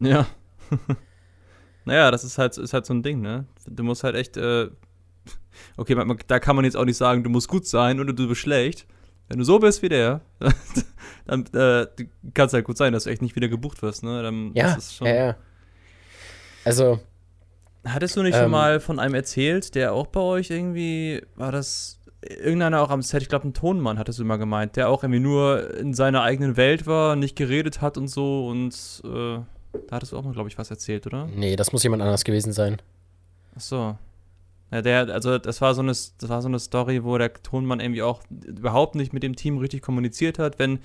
Ja. [LAUGHS] naja, das ist halt, ist halt so ein Ding, ne? Du musst halt echt, äh, okay, man, man- da kann man jetzt auch nicht sagen, du musst gut sein oder du bist schlecht. Wenn du so bist wie der, [LAUGHS] dann äh, kann es halt gut sein, dass du echt nicht wieder gebucht wirst, ne? Dann, Ja, ja, ja. Also, Hattest du nicht Ähm, schon mal von einem erzählt, der auch bei euch irgendwie, war das irgendeiner auch am Set, ich glaube ein Tonmann hattest du mal gemeint, der auch irgendwie nur in seiner eigenen Welt war, nicht geredet hat und so und äh, da hattest du auch mal, glaube ich, was erzählt, oder? nee, das muss jemand anders gewesen sein. Ach so. Ja, der, also das war so eine, das war so eine Story, wo der Tonmann irgendwie auch überhaupt nicht mit dem Team richtig kommuniziert hat. Wenn,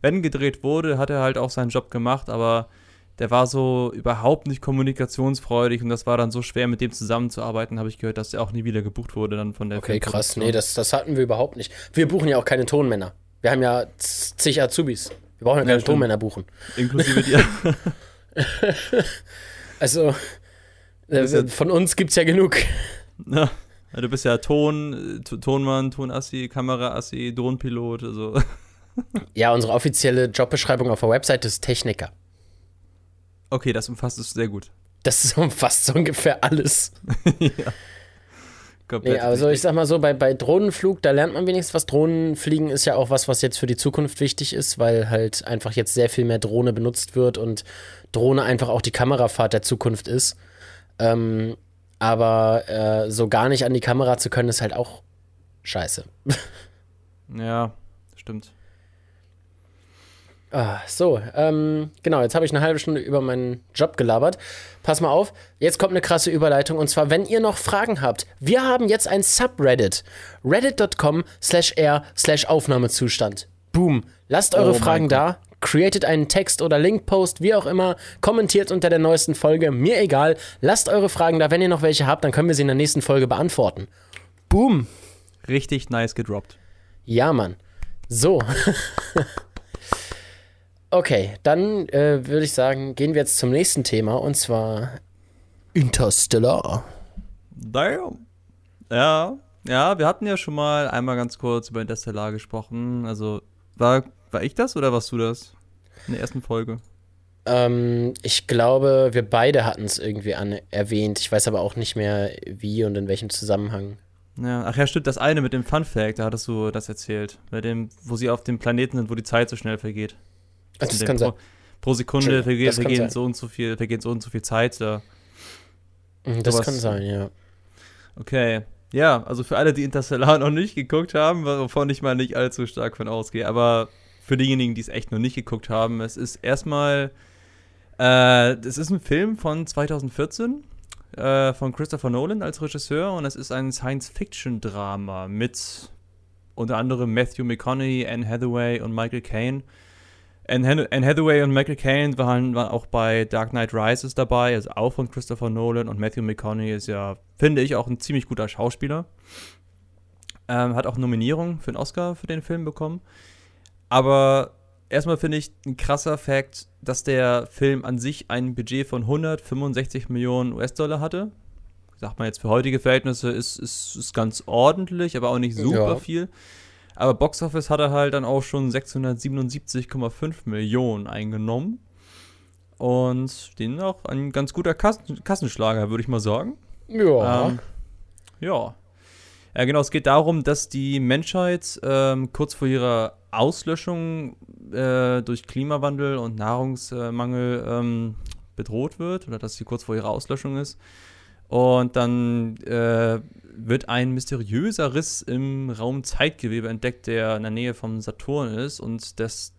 wenn gedreht wurde, hat er halt auch seinen Job gemacht, aber der war so überhaupt nicht kommunikationsfreudig und das war dann so schwer, mit dem zusammenzuarbeiten, habe ich gehört, dass er auch nie wieder gebucht wurde dann von der Okay, krass. Nee, das, das hatten wir überhaupt nicht. Wir buchen ja auch keine Tonmänner. Wir haben ja zig Azubis. Wir brauchen ja keine stimmt. Tonmänner buchen. Inklusive [LAUGHS] dir. [LAUGHS] Also, äh, ja- von uns gibt's ja genug. Ja, du bist ja Ton, äh, Tonmann, Tonassi, Kameraassi, Drohnenpilot, also. Ja, unsere offizielle Jobbeschreibung auf der Website ist Techniker. Okay, das umfasst es sehr gut. Das [LAUGHS] umfasst so ungefähr alles. [LAUGHS] ja. Nee, Komplett also ich sag mal so, bei, bei Drohnenflug, da lernt man wenigstens was. Drohnenfliegen ist ja auch was, was jetzt für die Zukunft wichtig ist, weil halt einfach jetzt sehr viel mehr Drohne benutzt wird und Drohne einfach auch die Kamerafahrt der Zukunft ist. Ähm, aber äh, so gar nicht an die Kamera zu können, ist halt auch scheiße. [LAUGHS] Ja, stimmt. Ah, so, ähm, genau, jetzt habe ich eine halbe Stunde über meinen Job gelabert. Pass mal auf, jetzt kommt eine krasse Überleitung und zwar, wenn ihr noch Fragen habt, wir haben jetzt ein Subreddit. Reddit.com slash r slash Aufnahmezustand. Boom. Lasst eure Oh Fragen da, createt einen Text oder Linkpost, wie auch immer, kommentiert unter der neuesten Folge, mir egal. Lasst eure Fragen da, wenn ihr noch welche habt, dann können wir sie in der nächsten Folge beantworten. Boom. Richtig nice gedroppt. Ja, Mann. So. [LAUGHS] okay, dann äh, würde ich sagen, gehen wir jetzt zum nächsten Thema und zwar Interstellar. Damn. Ja, ja, wir hatten ja schon mal einmal ganz kurz über Interstellar gesprochen. Also, war, war ich das oder warst du das? In der ersten Folge. Ähm, ich glaube, wir beide hatten es irgendwie an erwähnt. Ich weiß aber auch nicht mehr, wie und in welchem Zusammenhang. Ja, ach ja, stimmt, das eine mit dem Fun Fact, da hattest du das erzählt. Bei dem, wo sie auf dem Planeten sind, wo die Zeit so schnell vergeht. Also, das kann dem sein. pro, pro Sekunde kann vergehen so und so viel, vergeht so und so viel Zeit. Da. Mhm, Das sowas- kann sein, ja. Okay. Ja, also für alle, die Interstellar [LAUGHS] noch nicht geguckt haben, wovon ich mal nicht allzu stark von ausgehe, aber für diejenigen, die es echt noch nicht geguckt haben, es ist erstmal, äh, es ist ein Film von 2014 äh, von Christopher Nolan als Regisseur und es ist ein Science-Fiction-Drama mit unter anderem Matthew McConaughey, Anne Hathaway und Michael Caine. Anne, Hathaway und Michael Caine waren, waren auch bei Dark Knight Rises dabei, also auch von Christopher Nolan. Und Matthew McConaughey ist ja, finde ich, auch ein ziemlich guter Schauspieler. Ähm, hat auch Nominierung für den Oscar für den Film bekommen. Aber erstmal finde ich ein krasser Fakt, dass der Film an sich ein Budget von 165 Millionen US-Dollar hatte. Sagt man jetzt für heutige Verhältnisse ist, ist, ist ganz ordentlich, aber auch nicht super Ja. viel. Aber Box Office hat er halt dann auch schon 677,5 Millionen eingenommen. Und den auch ein ganz guter Kassen Kassenschlager, würde ich mal sagen. Ja. Ähm, ja. Ja, genau, es geht darum, dass die Menschheit ähm, kurz vor ihrer Auslöschung äh, durch Klimawandel und Nahrungsmangel ähm, bedroht wird oder dass sie kurz vor ihrer Auslöschung ist. Und dann äh, wird ein mysteriöser Riss im Raumzeitgewebe entdeckt, der in der Nähe vom Saturn ist. Und das,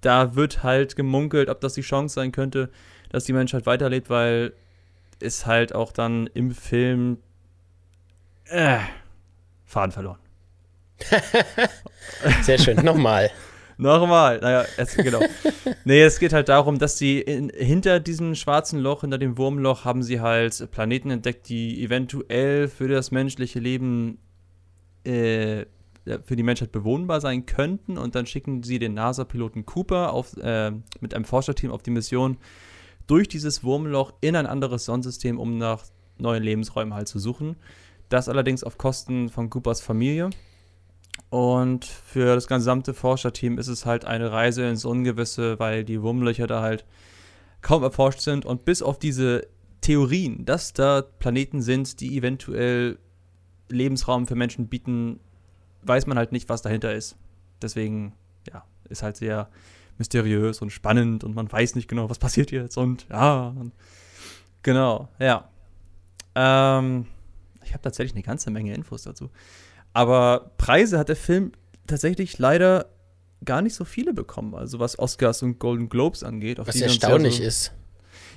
da wird halt gemunkelt, ob das die Chance sein könnte, dass die Menschheit weiterlebt, weil es halt auch dann im Film äh, Faden verloren. [LAUGHS] Sehr schön. Nochmal. Nochmal, naja, es, genau. [LAUGHS] nee, es geht halt darum, dass sie in, hinter diesem schwarzen Loch, hinter dem Wurmloch, haben sie halt Planeten entdeckt, die eventuell für das menschliche Leben, äh, für die Menschheit bewohnbar sein könnten. Und dann schicken sie den NASA-Piloten Cooper auf, äh, mit einem Forscherteam auf die Mission durch dieses Wurmloch in ein anderes Sonnensystem, um nach neuen Lebensräumen halt zu suchen. Das allerdings auf Kosten von Coopers Familie. Und für das gesamte Forscherteam ist es halt eine Reise ins Ungewisse, weil die Wurmlöcher da halt kaum erforscht sind. Und bis auf diese Theorien, dass da Planeten sind, die eventuell Lebensraum für Menschen bieten, weiß man halt nicht, was dahinter ist. Deswegen, ja, ist halt sehr mysteriös und spannend und man weiß nicht genau, was passiert jetzt und ja. Und genau, ja. Ähm, ich habe tatsächlich eine ganze Menge Infos dazu. Aber Preise hat der Film tatsächlich leider gar nicht so viele bekommen. Also was Oscars und Golden Globes angeht. was erstaunlich so ist.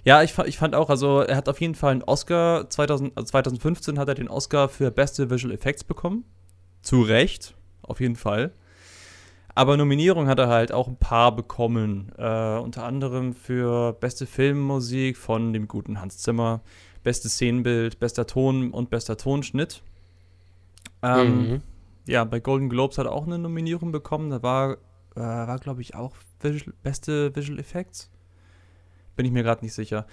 Ja, ich, ich fand auch, also er hat auf jeden Fall einen Oscar, 2000, also 2015 hat er den Oscar für beste Visual Effects bekommen. Zu Recht, auf jeden Fall. Aber Nominierung hat er halt auch ein paar bekommen. Äh, unter anderem für beste Filmmusik von dem guten Hans Zimmer, bestes Szenenbild, bester Ton und bester Tonschnitt. Ähm, mhm. Ja, bei Golden Globes hat er auch eine Nominierung bekommen. Da war, äh, war glaube ich, auch Visual, beste Visual Effects. Bin ich mir gerade nicht sicher.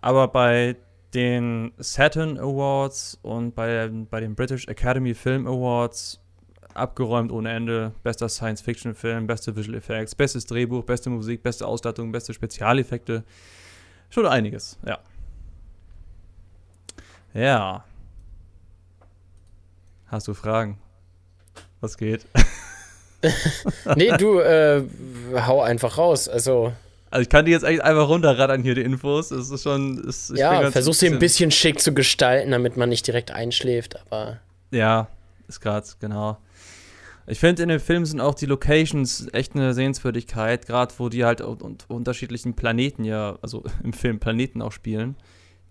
Aber bei den Saturn Awards und bei, bei den British Academy Film Awards abgeräumt ohne Ende. Bester Science-Fiction-Film, beste Visual Effects, bestes Drehbuch, beste Musik, beste Ausstattung, beste Spezialeffekte. Schon einiges, ja. Ja, Hast du Fragen? Was geht? [LAUGHS] nee, du, äh, hau einfach raus. Also. Also ich kann die jetzt eigentlich einfach runterrattern hier, die Infos. Es ist schon. Es, ja, versuch sie ein bisschen schick zu gestalten, damit man nicht direkt einschläft, aber. Ja, ist gerade, genau. Ich finde, in dem Film sind auch die Locations echt eine Sehenswürdigkeit, gerade wo die halt unter unterschiedlichen Planeten ja, also [LAUGHS] im Film Planeten auch spielen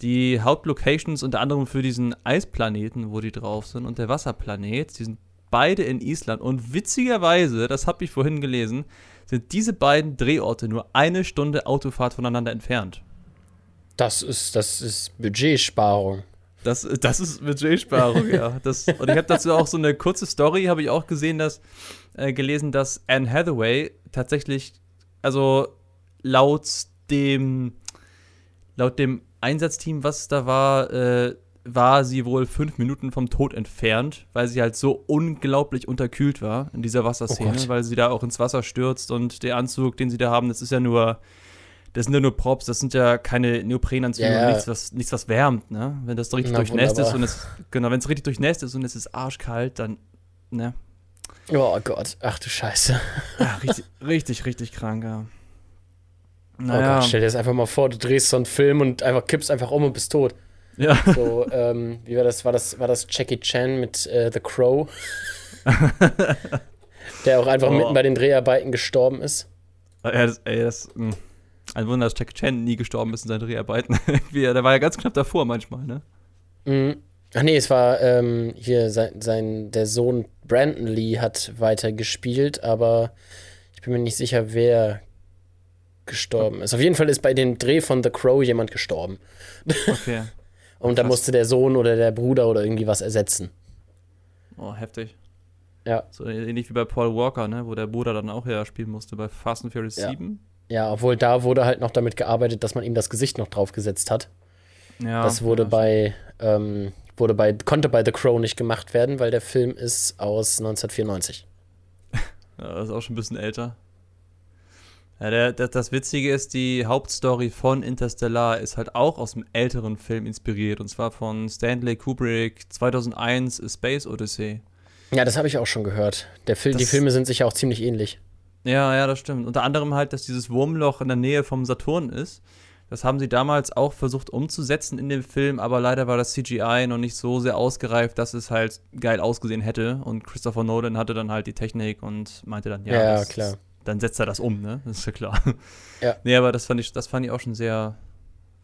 die Hauptlocations unter anderem für diesen Eisplaneten, wo die drauf sind, und der Wasserplanet, die sind beide in Island. Und witzigerweise, das habe ich vorhin gelesen, sind diese beiden Drehorte nur eine Stunde Autofahrt voneinander entfernt. Das ist, das ist Budgetsparung. Das, das ist Budgetsparung, ja. Das, und ich habe dazu auch so eine kurze Story, habe ich auch gesehen, dass, äh, gelesen, dass Anne Hathaway tatsächlich, also laut dem, laut dem Einsatzteam, was da war, äh, war sie wohl fünf Minuten vom Tod entfernt, weil sie halt so unglaublich unterkühlt war in dieser Wasserszene, oh weil sie da auch ins Wasser stürzt und der Anzug, den sie da haben, das ist ja nur, das sind ja nur Props, das sind ja keine Neoprenanzüge, ja. nichts, was, nichts, was wärmt, ne? Wenn das richtig Na, durchnässt ist und es, genau, wenn es richtig durchnässt ist und es ist arschkalt, dann, ne? Oh Gott, ach du Scheiße. Ja, richtig, richtig, richtig krank, ja. Naja. Oh Gott, stell dir das einfach mal vor, du drehst so einen Film und einfach kippst einfach um und bist tot. Ja. So, ähm, wie war das? War das, war das Jackie Chan mit äh, The Crow? [LAUGHS] der auch einfach oh. mitten bei den Dreharbeiten gestorben ist. Ja, das, ey, das, mh. Hm. ein Wunder, dass Jackie Chan nie gestorben ist in seinen Dreharbeiten. [LAUGHS] der war ja ganz knapp davor manchmal, ne? Mhm. Ach nee, es war ähm, hier sein, sein, der Sohn Brandon Lee hat weiter gespielt, aber ich bin mir nicht sicher, wer gestorben ist. Auf jeden Fall ist bei dem Dreh von The Crow jemand gestorben. Okay. [LAUGHS] Und da musste der Sohn oder der Bruder oder irgendwie was ersetzen. Oh, heftig. Ja. So ähnlich wie bei Paul Walker, ne, wo der Bruder dann auch ja spielen musste bei Fast and Furious ja. 7. Ja, obwohl da wurde halt noch damit gearbeitet, dass man ihm das Gesicht noch draufgesetzt hat. Ja. Das wurde ja, bei, ähm, wurde bei, konnte bei The Crow nicht gemacht werden, weil der Film ist aus 1994. [LAUGHS] ja, das ist auch schon ein bisschen älter. Ja, der, der, das Witzige ist, die Hauptstory von Interstellar ist halt auch aus einem älteren Film inspiriert. Und zwar von Stanley Kubrick 2001 A Space Odyssey. Ja, das habe ich auch schon gehört. Der Fil Das- die Filme sind sich ja auch ziemlich ähnlich. Ja, ja, das stimmt. Unter anderem halt, dass dieses Wurmloch in der Nähe vom Saturn ist. Das haben sie damals auch versucht umzusetzen in dem Film, aber leider war das CGI noch nicht so sehr ausgereift, dass es halt geil ausgesehen hätte. Und Christopher Nolan hatte dann halt die Technik und meinte dann, ja, Ja, das, klar. Dann setzt er das um, ne? Das ist ja klar. [LAUGHS] Ja. Nee, aber das fand ich, das fand ich auch schon sehr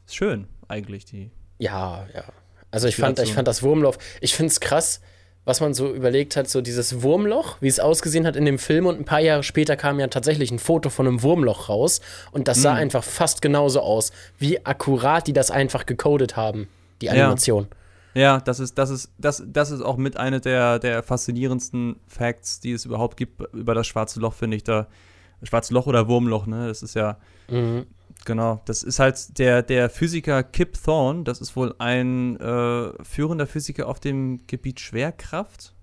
schön, eigentlich, die. Ja, ja. Also ich fand, ich fand das Wurmloch, ich finde es krass, was man so überlegt hat, so dieses Wurmloch, wie es ausgesehen hat in dem Film und ein paar Jahre später kam ja tatsächlich ein Foto von einem Wurmloch raus und das sah Mhm. einfach fast genauso aus, wie akkurat die das einfach gecodet haben, die Ja. Animation. Ja, das ist, das ist, das, das ist auch mit einer der, der faszinierendsten Facts, die es überhaupt gibt über das schwarze Loch, finde ich. Da, schwarze Loch oder Wurmloch, ne? Das ist ja, Mhm. genau. Das ist halt der, der Physiker Kip Thorne, das ist wohl ein äh, führender Physiker auf dem Gebiet Schwerkraft.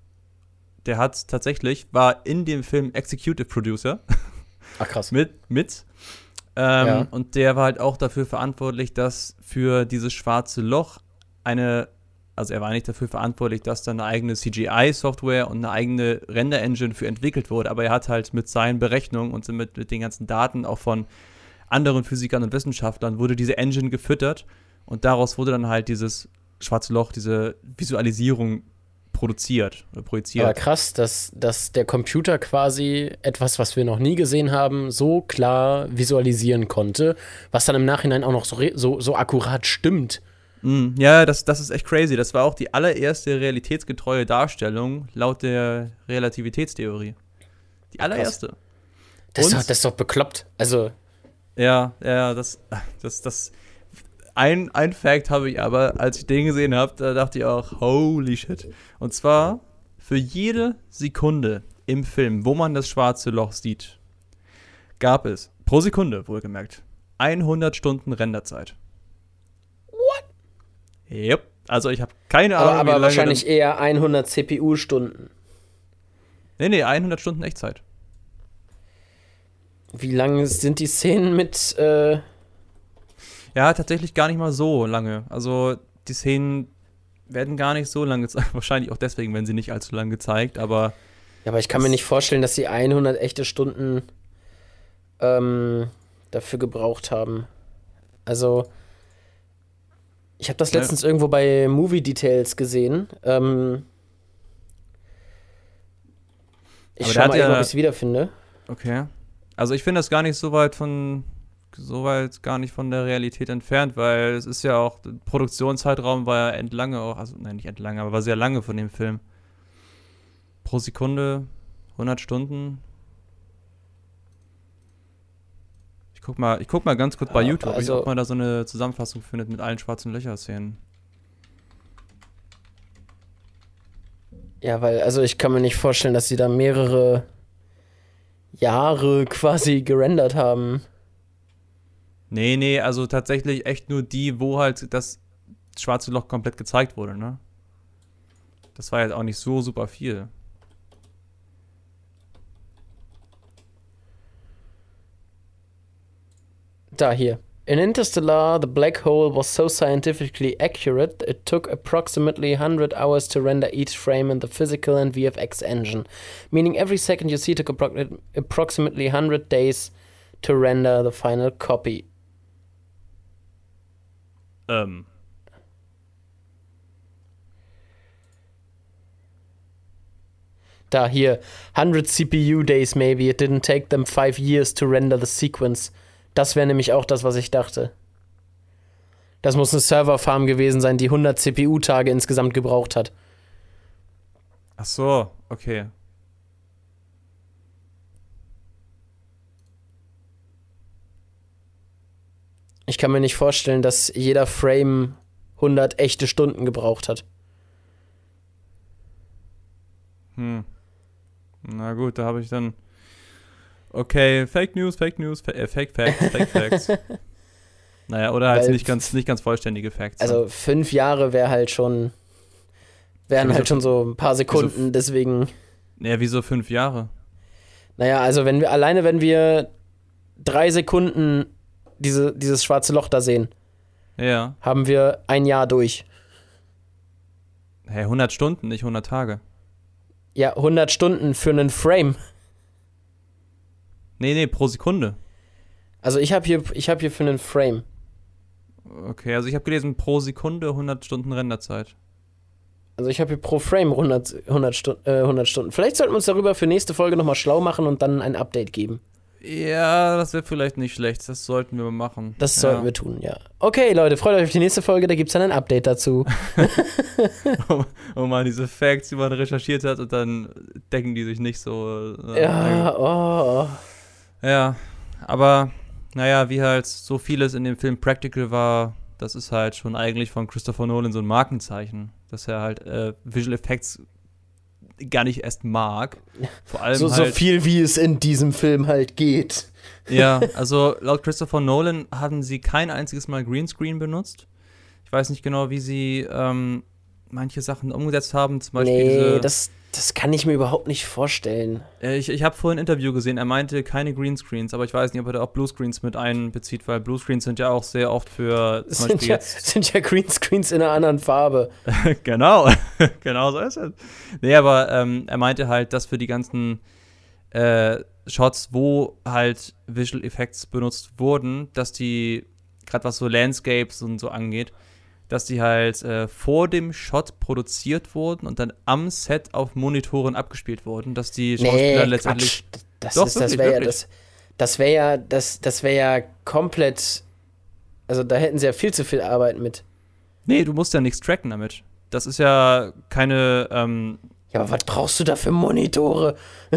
Der hat tatsächlich, war in dem Film Executive Producer Ach krass. [LAUGHS] mit, mit. Ähm, Ja. Und der war halt auch dafür verantwortlich, dass für dieses schwarze Loch eine, also er war nicht dafür verantwortlich, dass da eine eigene CGI-Software und eine eigene Render-Engine für entwickelt wurde, aber er hat halt mit seinen Berechnungen und mit, mit den ganzen Daten auch von anderen Physikern und Wissenschaftlern wurde diese Engine gefüttert und daraus wurde dann halt dieses schwarze Loch, diese Visualisierung produziert oder projiziert. Aber krass, dass, dass der Computer quasi etwas, was wir noch nie gesehen haben, so klar visualisieren konnte, was dann im Nachhinein auch noch so, so, so akkurat stimmt. Mm, ja, das, das ist echt crazy. Das war auch die allererste realitätsgetreue Darstellung laut der Relativitätstheorie. Die allererste. Das ist, doch, das ist doch bekloppt. Also, Ja, ja, das, das, das. Ein, ein Fact habe ich aber, als ich den gesehen habe, da dachte ich auch, holy shit. Und zwar, für jede Sekunde im Film, wo man das schwarze Loch sieht, gab es, pro Sekunde wohlgemerkt, 100 Stunden Renderzeit. Yep. Also ich habe keine Ahnung, aber, aber lange wahrscheinlich eher 100 CPU-Stunden. Nee, nee, 100 Stunden Echtzeit. Wie lang sind die Szenen mit. Äh, Ja, tatsächlich gar nicht mal so lange. Also die Szenen werden gar nicht so lange gezeigt. [LAUGHS] Wahrscheinlich auch deswegen, wenn sie nicht allzu lang gezeigt, aber ja, aber ich kann mir nicht vorstellen, dass sie 100 echte Stunden ähm, dafür gebraucht haben. Also. Ich habe das Ja. letztens irgendwo bei Movie Details gesehen. Ähm, ich Aber der schau mal ja- ob ich es wiederfinde. okay. Also ich finde das gar nicht so weit von so weit gar nicht von der Realität entfernt, weil es ist ja auch der Produktionszeitraum war ja entlange auch, also nein, nicht entlange, aber war sehr lange von dem Film. Pro Sekunde 100 Stunden. Ich guck mal, ich guck mal ganz kurz bei Ja, YouTube, also- ob man da so eine Zusammenfassung findet mit allen schwarzen Löcher-Szenen. Ja, weil, also ich kann mir nicht vorstellen, dass sie da mehrere Jahre [LAUGHS] quasi gerendert haben. Nee, nee, also tatsächlich echt nur die, wo halt das schwarze Loch komplett gezeigt wurde, ne? Das war jetzt auch nicht so super viel. Da hier. In Interstellar, the black hole was so scientifically accurate it took approximately 100 hours to render each frame in the physical and VFX engine, meaning every second you see took appro- approximately 100 days to render the final copy. Ähm. Da hier, 100 CPU days maybe, it didn't take them 5 years to render the sequence. Das wäre nämlich auch das, was ich dachte. Das muss eine Serverfarm gewesen sein, die 100 CPU-Tage insgesamt gebraucht hat. Ach so, okay. Ich kann mir nicht vorstellen, dass jeder Frame 100 echte Stunden gebraucht hat. Hm. Na gut, da habe ich dann. Okay, Fake News, Fake News, äh, Fake Facts, Fake Facts. [LAUGHS] naja, oder halt Weil- nicht ganz, nicht ganz vollständige Facts. Also fünf Jahre wäre halt schon, wären halt schon so ein paar Sekunden. Deswegen, Naja, wieso fünf Jahre? naja, also wenn wir alleine, wenn wir drei Sekunden diese, dieses schwarze Loch da sehen, Ja. haben wir ein Jahr durch. Hey, 100 Stunden, nicht 100 Tage. Ja, 100 Stunden für einen Frame. Nee, nee, pro Sekunde. Also ich habe hier, ich hab hier für einen Frame. Okay, also ich habe gelesen, pro Sekunde 100 Stunden Renderzeit. Also ich habe hier pro Frame 100, 100, Stu äh, 100 Stunden. Vielleicht sollten wir uns darüber für nächste Folge nochmal schlau machen und dann ein Update geben. Ja, das wäre vielleicht nicht schlecht. Das sollten wir machen. Das sollten wir tun, ja. Okay, Leute, freut euch auf die nächste Folge. Da gibt es dann ein Update dazu. [LAUGHS] oh, oh man, diese Facts, die man recherchiert hat und dann decken die sich nicht so. Äh, ja, oh. Ja, aber naja, wie halt so vieles in dem Film Practical war, das ist halt schon eigentlich von Christopher Nolan so ein Markenzeichen, dass er halt äh, Visual Effects gar nicht erst mag. Vor allem so, halt, so viel wie es in diesem Film halt geht. Ja, [LAUGHS] also laut Christopher Nolan haben sie kein einziges Mal Greenscreen benutzt. Ich weiß nicht genau, wie sie ähm, manche Sachen umgesetzt haben. Zum Beispiel nee, diese, das, das kann ich mir überhaupt nicht vorstellen. Äh, ich ich habe vorhin ein Interview gesehen, er meinte keine Greenscreens, aber ich weiß nicht, ob er da auch Bluescreens mit einbezieht, weil Bluescreens sind ja auch sehr oft für zum sind Beispiel ja, [LAUGHS] sind ja Greenscreens in einer anderen Farbe. [LAUGHS] genau, [LAUGHS] genau so ist es. Nee, aber ähm, er meinte halt, dass für die ganzen äh, Shots, wo halt Visual Effects benutzt wurden, dass die, gerade was so Landscapes und so angeht, dass die halt äh, vor dem Shot produziert wurden und dann am Set auf Monitoren abgespielt wurden, dass die Schauspieler nee, letztendlich. Quatsch. Das, Doch, das wäre ja das, das wäre ja das, das wäre ja komplett. Also da hätten sie ja viel zu viel Arbeit mit. Nee, du musst ja nichts tracken damit. Das ist ja keine. Ähm, ja, aber was brauchst du da für Monitore? [LAUGHS]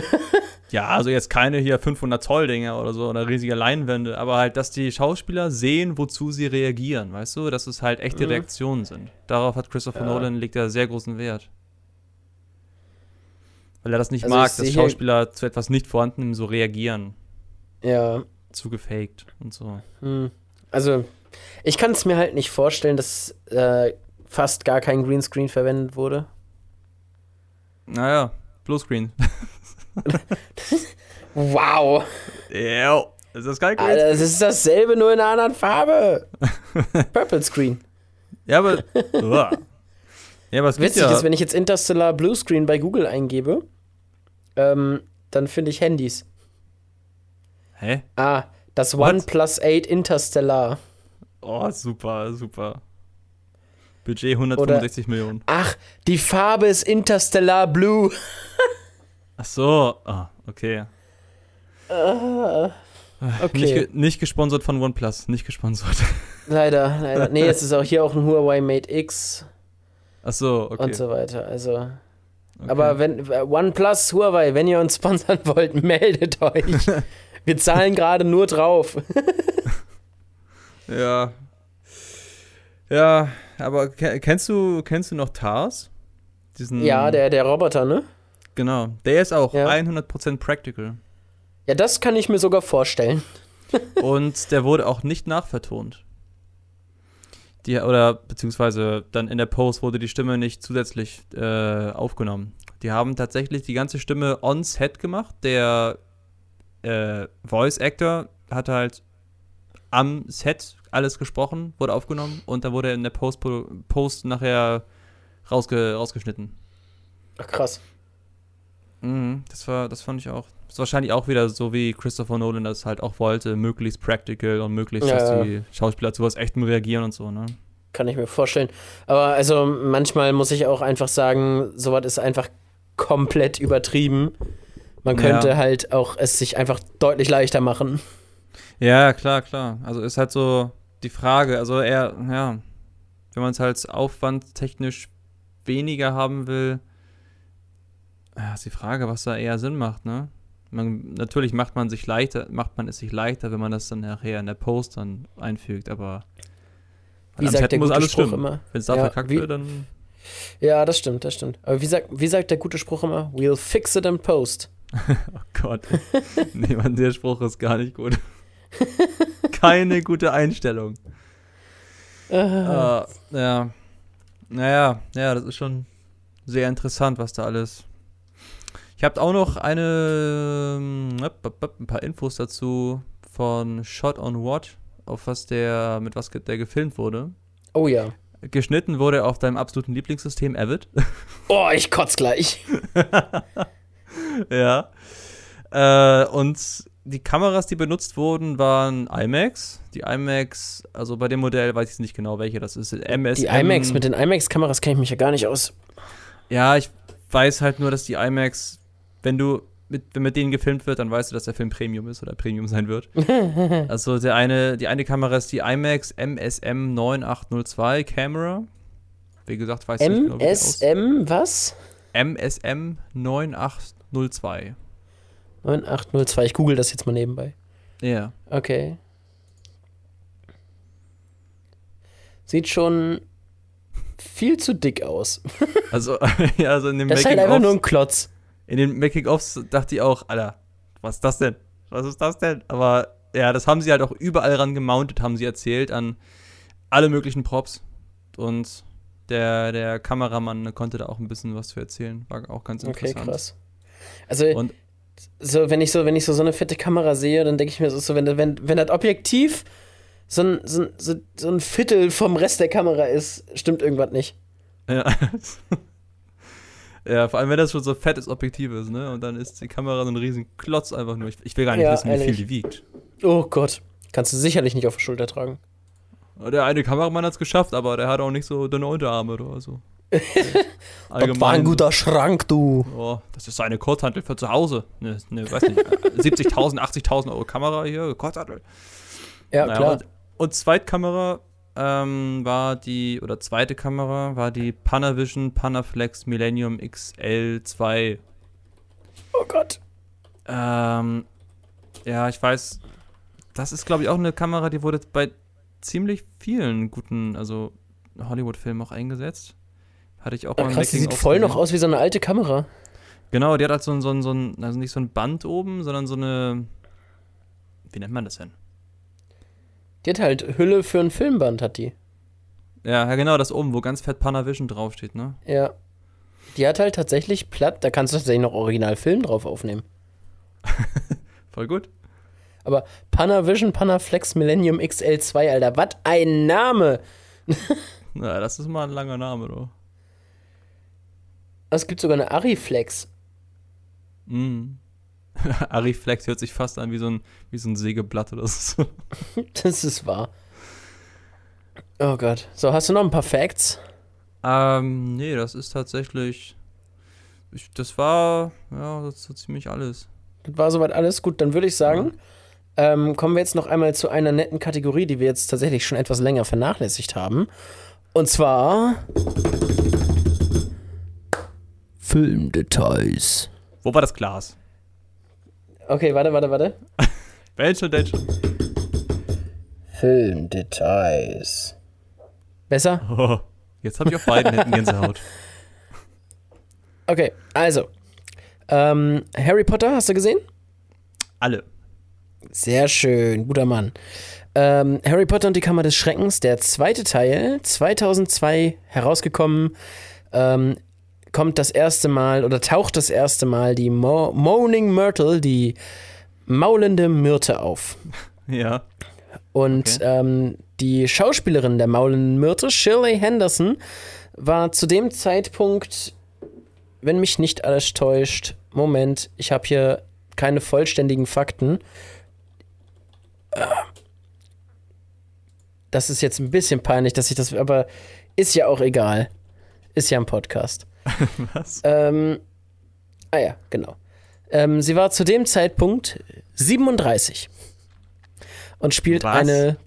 Ja, also jetzt keine hier 500 Zoll Dinger oder so oder riesige Leinwände, aber halt, dass die Schauspieler sehen, wozu sie reagieren, weißt du, dass es halt echte mhm. Reaktionen sind. Darauf hat Christopher ja. Nolan legt er sehr großen Wert. Weil er das nicht also mag, dass Schauspieler zu etwas nicht vorhandenem so reagieren. Ja. Zu gefaked und so. Mhm. Also, ich kann es mir halt nicht vorstellen, dass äh, fast gar kein Greenscreen verwendet wurde. Naja, Bluescreen. [LAUGHS] wow. Ja, ist das geil? Alter, das ist dasselbe, nur in einer anderen Farbe. [LAUGHS] Purple Screen. Ja, aber. ja, aber es Witzig ja ist, wenn ich jetzt Interstellar Blue Screen bei Google eingebe, ähm, dann finde ich Handys. Hä? Ah, das What? OnePlus 8 Interstellar. Oh, super, super. Budget 165 Oder, Millionen. Ach, die Farbe ist Interstellar Blue. [LAUGHS] Ach so, ah, okay. Uh, okay. Nicht, nicht, gesponsert von OnePlus, nicht gesponsert. [LAUGHS] Leider, leider. Nee, es ist auch hier auch ein Huawei Mate X. Ach so, okay. Und so weiter. Also. Okay. Aber wenn OnePlus, Huawei, wenn ihr uns [LAUGHS] sponsern wollt, meldet euch. Wir zahlen gerade nur drauf. ja. Ja, aber kennst du, kennst du noch TARS? Diesen ja, der, der Roboter, ne? Genau. Der ist auch ja. 100% practical. Ja, das kann ich mir sogar vorstellen. [LAUGHS] Und der wurde auch nicht nachvertont. Die, oder beziehungsweise dann in der Post wurde die Stimme nicht zusätzlich äh, aufgenommen. Die haben tatsächlich die ganze Stimme on set gemacht. Der äh, Voice Actor hat halt am Set alles gesprochen, wurde aufgenommen und da wurde in der Post, Post nachher rausge, rausgeschnitten. Ach krass. Mhm, das war, das fand ich auch. Das ist wahrscheinlich auch wieder so, wie Christopher Nolan das halt auch wollte, möglichst practical und möglichst, ja. dass die Schauspieler zu was Echtem reagieren und so, ne? Kann ich mir vorstellen. Aber also manchmal muss ich auch einfach sagen, sowas ist einfach komplett übertrieben. Man könnte ja. halt auch es sich einfach deutlich leichter machen. Ja, klar, klar. Also ist halt so die Frage, also eher, ja, wenn man es halt aufwandtechnisch weniger haben will, ja, ist die Frage, was da eher Sinn macht, ne? Man, natürlich macht man sich leichter, macht man es sich leichter, wenn man das dann nachher in der Post dann einfügt, aber wie sagt der muss gute alles Spruch stimmen. immer? Wenn es da ja, verkackt wie, wird, dann. Ja, das stimmt, das stimmt. Aber wie sagt, wie sagt der gute Spruch immer? We'll fix it in post. [LAUGHS] oh Gott. [LAUGHS] nee, man, der Spruch ist gar nicht gut. [LAUGHS] Keine gute Einstellung. uh, ja. Naja, ja, das ist schon sehr interessant, was da alles ich habe auch noch eine, ähm, ein paar Infos dazu von Shot on Watch, auf was der, mit was der gefilmt wurde. Oh ja. Geschnitten wurde auf deinem absoluten Lieblingssystem, Avid. [LAUGHS] Oh, ich kotz gleich. [LAUGHS] ja. Äh, und die Kameras, die benutzt wurden, waren IMAX. Die IMAX, also bei dem Modell weiß ich nicht genau, welche das ist. MSM. Die IMAX, mit den IMAX-Kameras kenne ich mich ja gar nicht aus. Ja, ich weiß halt nur, dass die IMAX, wenn du mit, wenn mit denen gefilmt wird, dann weißt du, dass der Film Premium ist oder Premium sein wird. [LAUGHS] also der eine, die eine Kamera ist die IMAX MSM 9802 Camera. Wie gesagt, weiß ich nicht genau, wie MSM, was? MSM 9802. 9802. Ich google das jetzt mal nebenbei. Ja. Okay. Sieht schon viel zu dick aus. [LAUGHS] Also, [LAUGHS] ja, also in dem Das ist halt einfach nur ein Klotz. in den Making-ofs dachte ich auch, Alter, was ist das denn? Was ist das denn? Aber ja, das haben sie halt auch überall ran gemountet, haben sie erzählt, an alle möglichen Props. Und der, der Kameramann konnte da auch ein bisschen was zu erzählen. War auch ganz Okay, interessant. krass. Also, Und so, wenn ich so, wenn ich so, so eine fette Kamera sehe, dann denke ich mir so, so wenn, wenn, wenn das Objektiv so ein, so, so, so ein Viertel vom Rest der Kamera ist, stimmt irgendwas nicht. Ja. [LAUGHS] ja, vor allem, wenn das schon so fettes Objektiv ist, ne? Und dann ist die Kamera so ein riesen Klotz einfach nur. Ich, ich will gar nicht Ja, wissen, wie viel die wiegt. Oh Gott. Kannst du sicherlich nicht auf der Schulter tragen. Der eine Kameramann hat es geschafft, aber der hat auch nicht so dünne Unterarme oder so. Das war ein guter Schrank, du. Oh, das ist eine Kurzhantel für zu Hause. Ne, ne weiß nicht. [LAUGHS] 70.000, 80.000 Euro Kamera hier, Kurzhantel. Ja, Naja, klar. Und, und Zweitkamera ähm, war die, oder zweite Kamera war die Panavision Panaflex Millennium XL2. oh Gott. Ähm, ja, ich weiß, das ist, glaube ich, auch eine Kamera, die wurde bei ziemlich vielen guten, also Hollywood-Filmen auch eingesetzt. Hatte ich auch Oh, mal im krass, die sieht voll noch aus wie so eine alte Kamera. Genau, die hat halt so ein, so ein, so ein, also nicht so ein Band oben, sondern so eine, wie nennt man das denn? Die hat halt Hülle für ein Filmband, hat die. Ja, ja, genau, das oben, wo ganz fett Panavision draufsteht, ne? Ja. Die hat halt tatsächlich platt, da kannst du tatsächlich noch Originalfilm drauf aufnehmen. [LAUGHS] Voll gut. Aber Panavision Panaflex Millennium XL2, Alter, was ein Name! [LAUGHS] Ja, das ist mal ein langer Name, du. Es gibt sogar eine Ariflex. Mm. [LAUGHS] Ariflex hört sich fast an wie so ein, wie so ein Sägeblatt oder so. [LAUGHS] Das ist wahr. Oh Gott. So, hast du noch ein paar Facts? ähm, nee, das ist tatsächlich. Ich, das war, ja, das ist so ziemlich alles. Das war soweit alles. Gut, dann würde ich sagen, ähm, kommen wir jetzt noch einmal zu einer netten Kategorie, die wir jetzt tatsächlich schon etwas länger vernachlässigt haben. Und zwar. Filmdetails. Wo war das Glas? Okay, warte, warte, warte. [LAUGHS] Welche denn schon? Filmdetails. Besser? [LAUGHS] Oh, jetzt habe ich auf beiden Händen Gänsehaut. [LAUGHS] Okay, also. Ähm, Harry Potter, hast du gesehen? Alle. Sehr schön, guter Mann. Ähm, Harry Potter und die Kammer des Schreckens, der zweite Teil, 2002 herausgekommen, ähm, kommt das erste Mal oder taucht das erste Mal die Mo Moaning Myrtle, die maulende Myrte auf. [LAUGHS] Ja. Und Okay. ähm, die Schauspielerin der maulenden Myrte, Shirley Henderson, war zu dem Zeitpunkt, wenn mich nicht alles täuscht, Moment, ich habe hier keine vollständigen Fakten. Ah. Das ist jetzt ein bisschen peinlich, dass ich das, aber ist ja auch egal. Ist ja ein Podcast. [LAUGHS] Was? Ähm, ah ja, genau. Ähm, sie war zu dem Zeitpunkt 37 und spielt Was? eine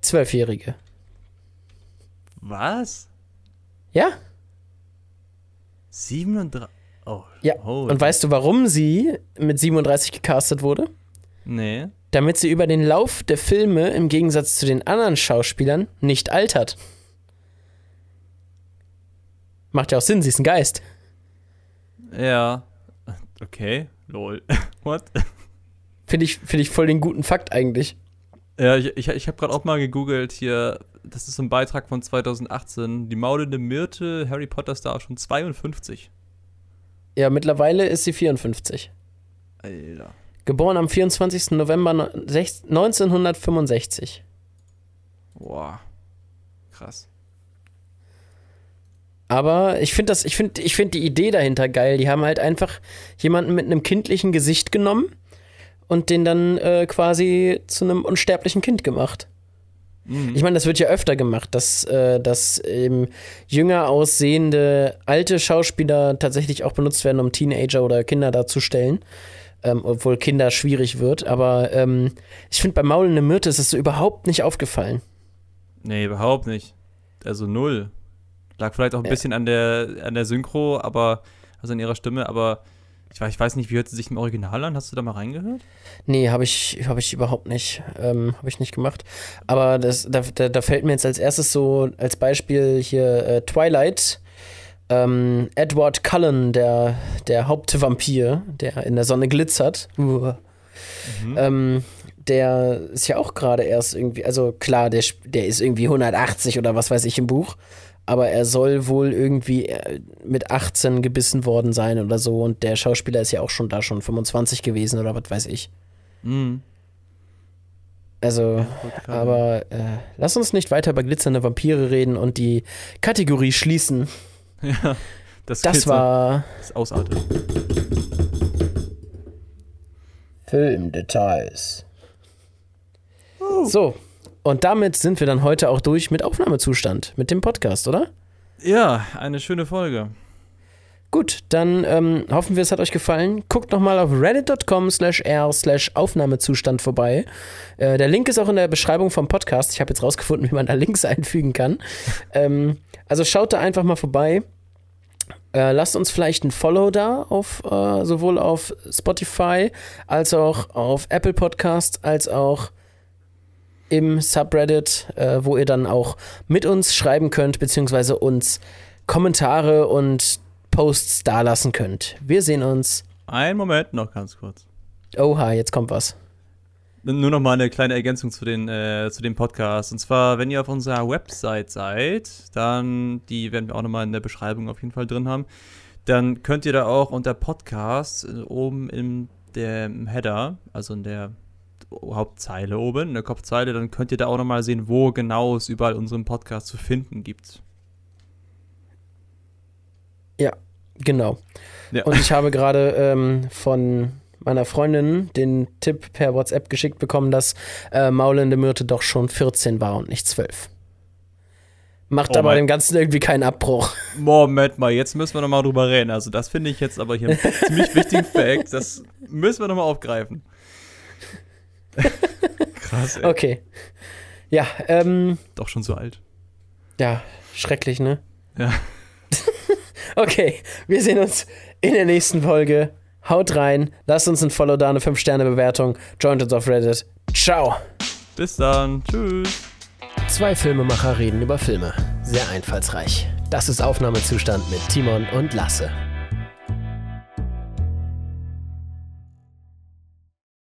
Zwölfjährige. Was? Ja? 37. Oh. Ja. Oh. Und weißt du, warum sie mit 37 gecastet wurde? Nee. Damit sie über den Lauf der Filme im Gegensatz zu den anderen Schauspielern nicht altert. Macht ja auch Sinn, sie ist ein Geist. Ja. Okay. Lol. [LAUGHS] What? Finde ich, find ich voll den guten Fakt eigentlich. Ja, ich, ich, ich habe gerade auch mal gegoogelt hier. Das ist ein Beitrag von 2018. Die maulende Myrte, Harry Potter Star schon 52. Ja, mittlerweile ist sie 54. Alter. Geboren am 24. November no- sech- 1965. Boah. Krass. Aber ich finde das, ich finde, ich finde die Idee dahinter geil. Die haben halt einfach jemanden mit einem kindlichen Gesicht genommen und den dann äh, quasi zu einem unsterblichen Kind gemacht. Mhm. Ich meine, das wird ja öfter gemacht, dass, äh, dass ähm, jünger aussehende alte Schauspieler tatsächlich auch benutzt werden, um Teenager oder Kinder darzustellen. Ähm, obwohl Kinder schwierig wird. Aber ähm, ich finde, bei Maulende Myrte ist es so überhaupt nicht aufgefallen. Nee, überhaupt nicht. Also null. Lag vielleicht auch ein ja. bisschen an der, an der Synchro, aber, also an ihrer Stimme, aber ich weiß, ich weiß nicht, wie hört sie sich im Original an? Hast du da mal reingehört? Nee, habe ich, hab ich überhaupt nicht. Ähm, habe ich nicht gemacht. Aber das, da, da, da, fällt mir jetzt als erstes so als Beispiel hier äh, Twilight. Ähm, Edward Cullen, der, der Hauptvampir, der in der Sonne glitzert. Uh. Mhm. Ähm, der ist ja auch gerade erst irgendwie, also klar, der, der ist irgendwie 180 oder was weiß ich im Buch aber er soll wohl irgendwie äh, mit 18 gebissen worden sein oder so und der Schauspieler ist ja auch schon da schon 25 gewesen oder was weiß ich. Mhm. Also, ja, aber äh, lass uns nicht weiter über glitzernde Vampire reden und die Kategorie schließen. [LAUGHS] Ja, das, das war. Das ausartet. Filmdetails. Uh. So, und damit sind wir dann heute auch durch mit Aufnahmezustand, mit dem Podcast, oder? Ja, eine schöne Folge. Gut, dann ähm, hoffen wir, es hat euch gefallen. Guckt nochmal auf reddit.com slash r slash Aufnahmezustand vorbei. Äh, der Link ist auch in der Beschreibung vom Podcast. Ich habe jetzt rausgefunden, wie man da Links [LAUGHS] einfügen kann. ähm, also schaut da einfach mal vorbei. Äh, lasst uns vielleicht ein Follow da, auf, äh, sowohl auf Spotify als auch auf Apple Podcast, als auch im Subreddit, äh, wo ihr dann auch mit uns schreiben könnt, beziehungsweise uns Kommentare und Posts dalassen könnt. Wir sehen uns. Einen Moment noch ganz kurz. Oha, jetzt kommt was. Nur noch mal eine kleine Ergänzung zu den, äh, zu dem Podcast. Und zwar, wenn ihr auf unserer Website seid, dann, die werden wir auch noch mal in der Beschreibung auf jeden Fall drin haben, dann könnt ihr da auch unter Podcast äh, oben in dem Header, also in der Hauptzeile oben, in der Kopfzeile, dann könnt ihr da auch nochmal sehen, wo genau es überall unseren Podcast zu finden gibt. Ja, genau. Ja. Und ich habe gerade ähm, von meiner Freundin den Tipp per WhatsApp geschickt bekommen, dass äh, Maulende Myrte doch schon 14 war und nicht 12. Macht oh, aber dem Ganzen irgendwie keinen Abbruch. Moment mal, jetzt müssen wir nochmal drüber reden. Also, das finde ich jetzt aber hier einen [LAUGHS] ziemlich wichtigen Fact. Das müssen wir nochmal aufgreifen. [LAUGHS] Krass, ey. Okay. Ja, ähm. Doch schon so alt. Ja, schrecklich, ne? Ja. [LAUGHS] okay, wir sehen uns in der nächsten Folge. Haut rein, lasst uns ein Follow da, eine 5-Sterne-Bewertung. Joint uns auf Reddit. Ciao. Bis dann. Tschüss. Zwei Filmemacher reden über Filme. Sehr einfallsreich. Das ist Aufnahmezustand mit Timon und Lasse.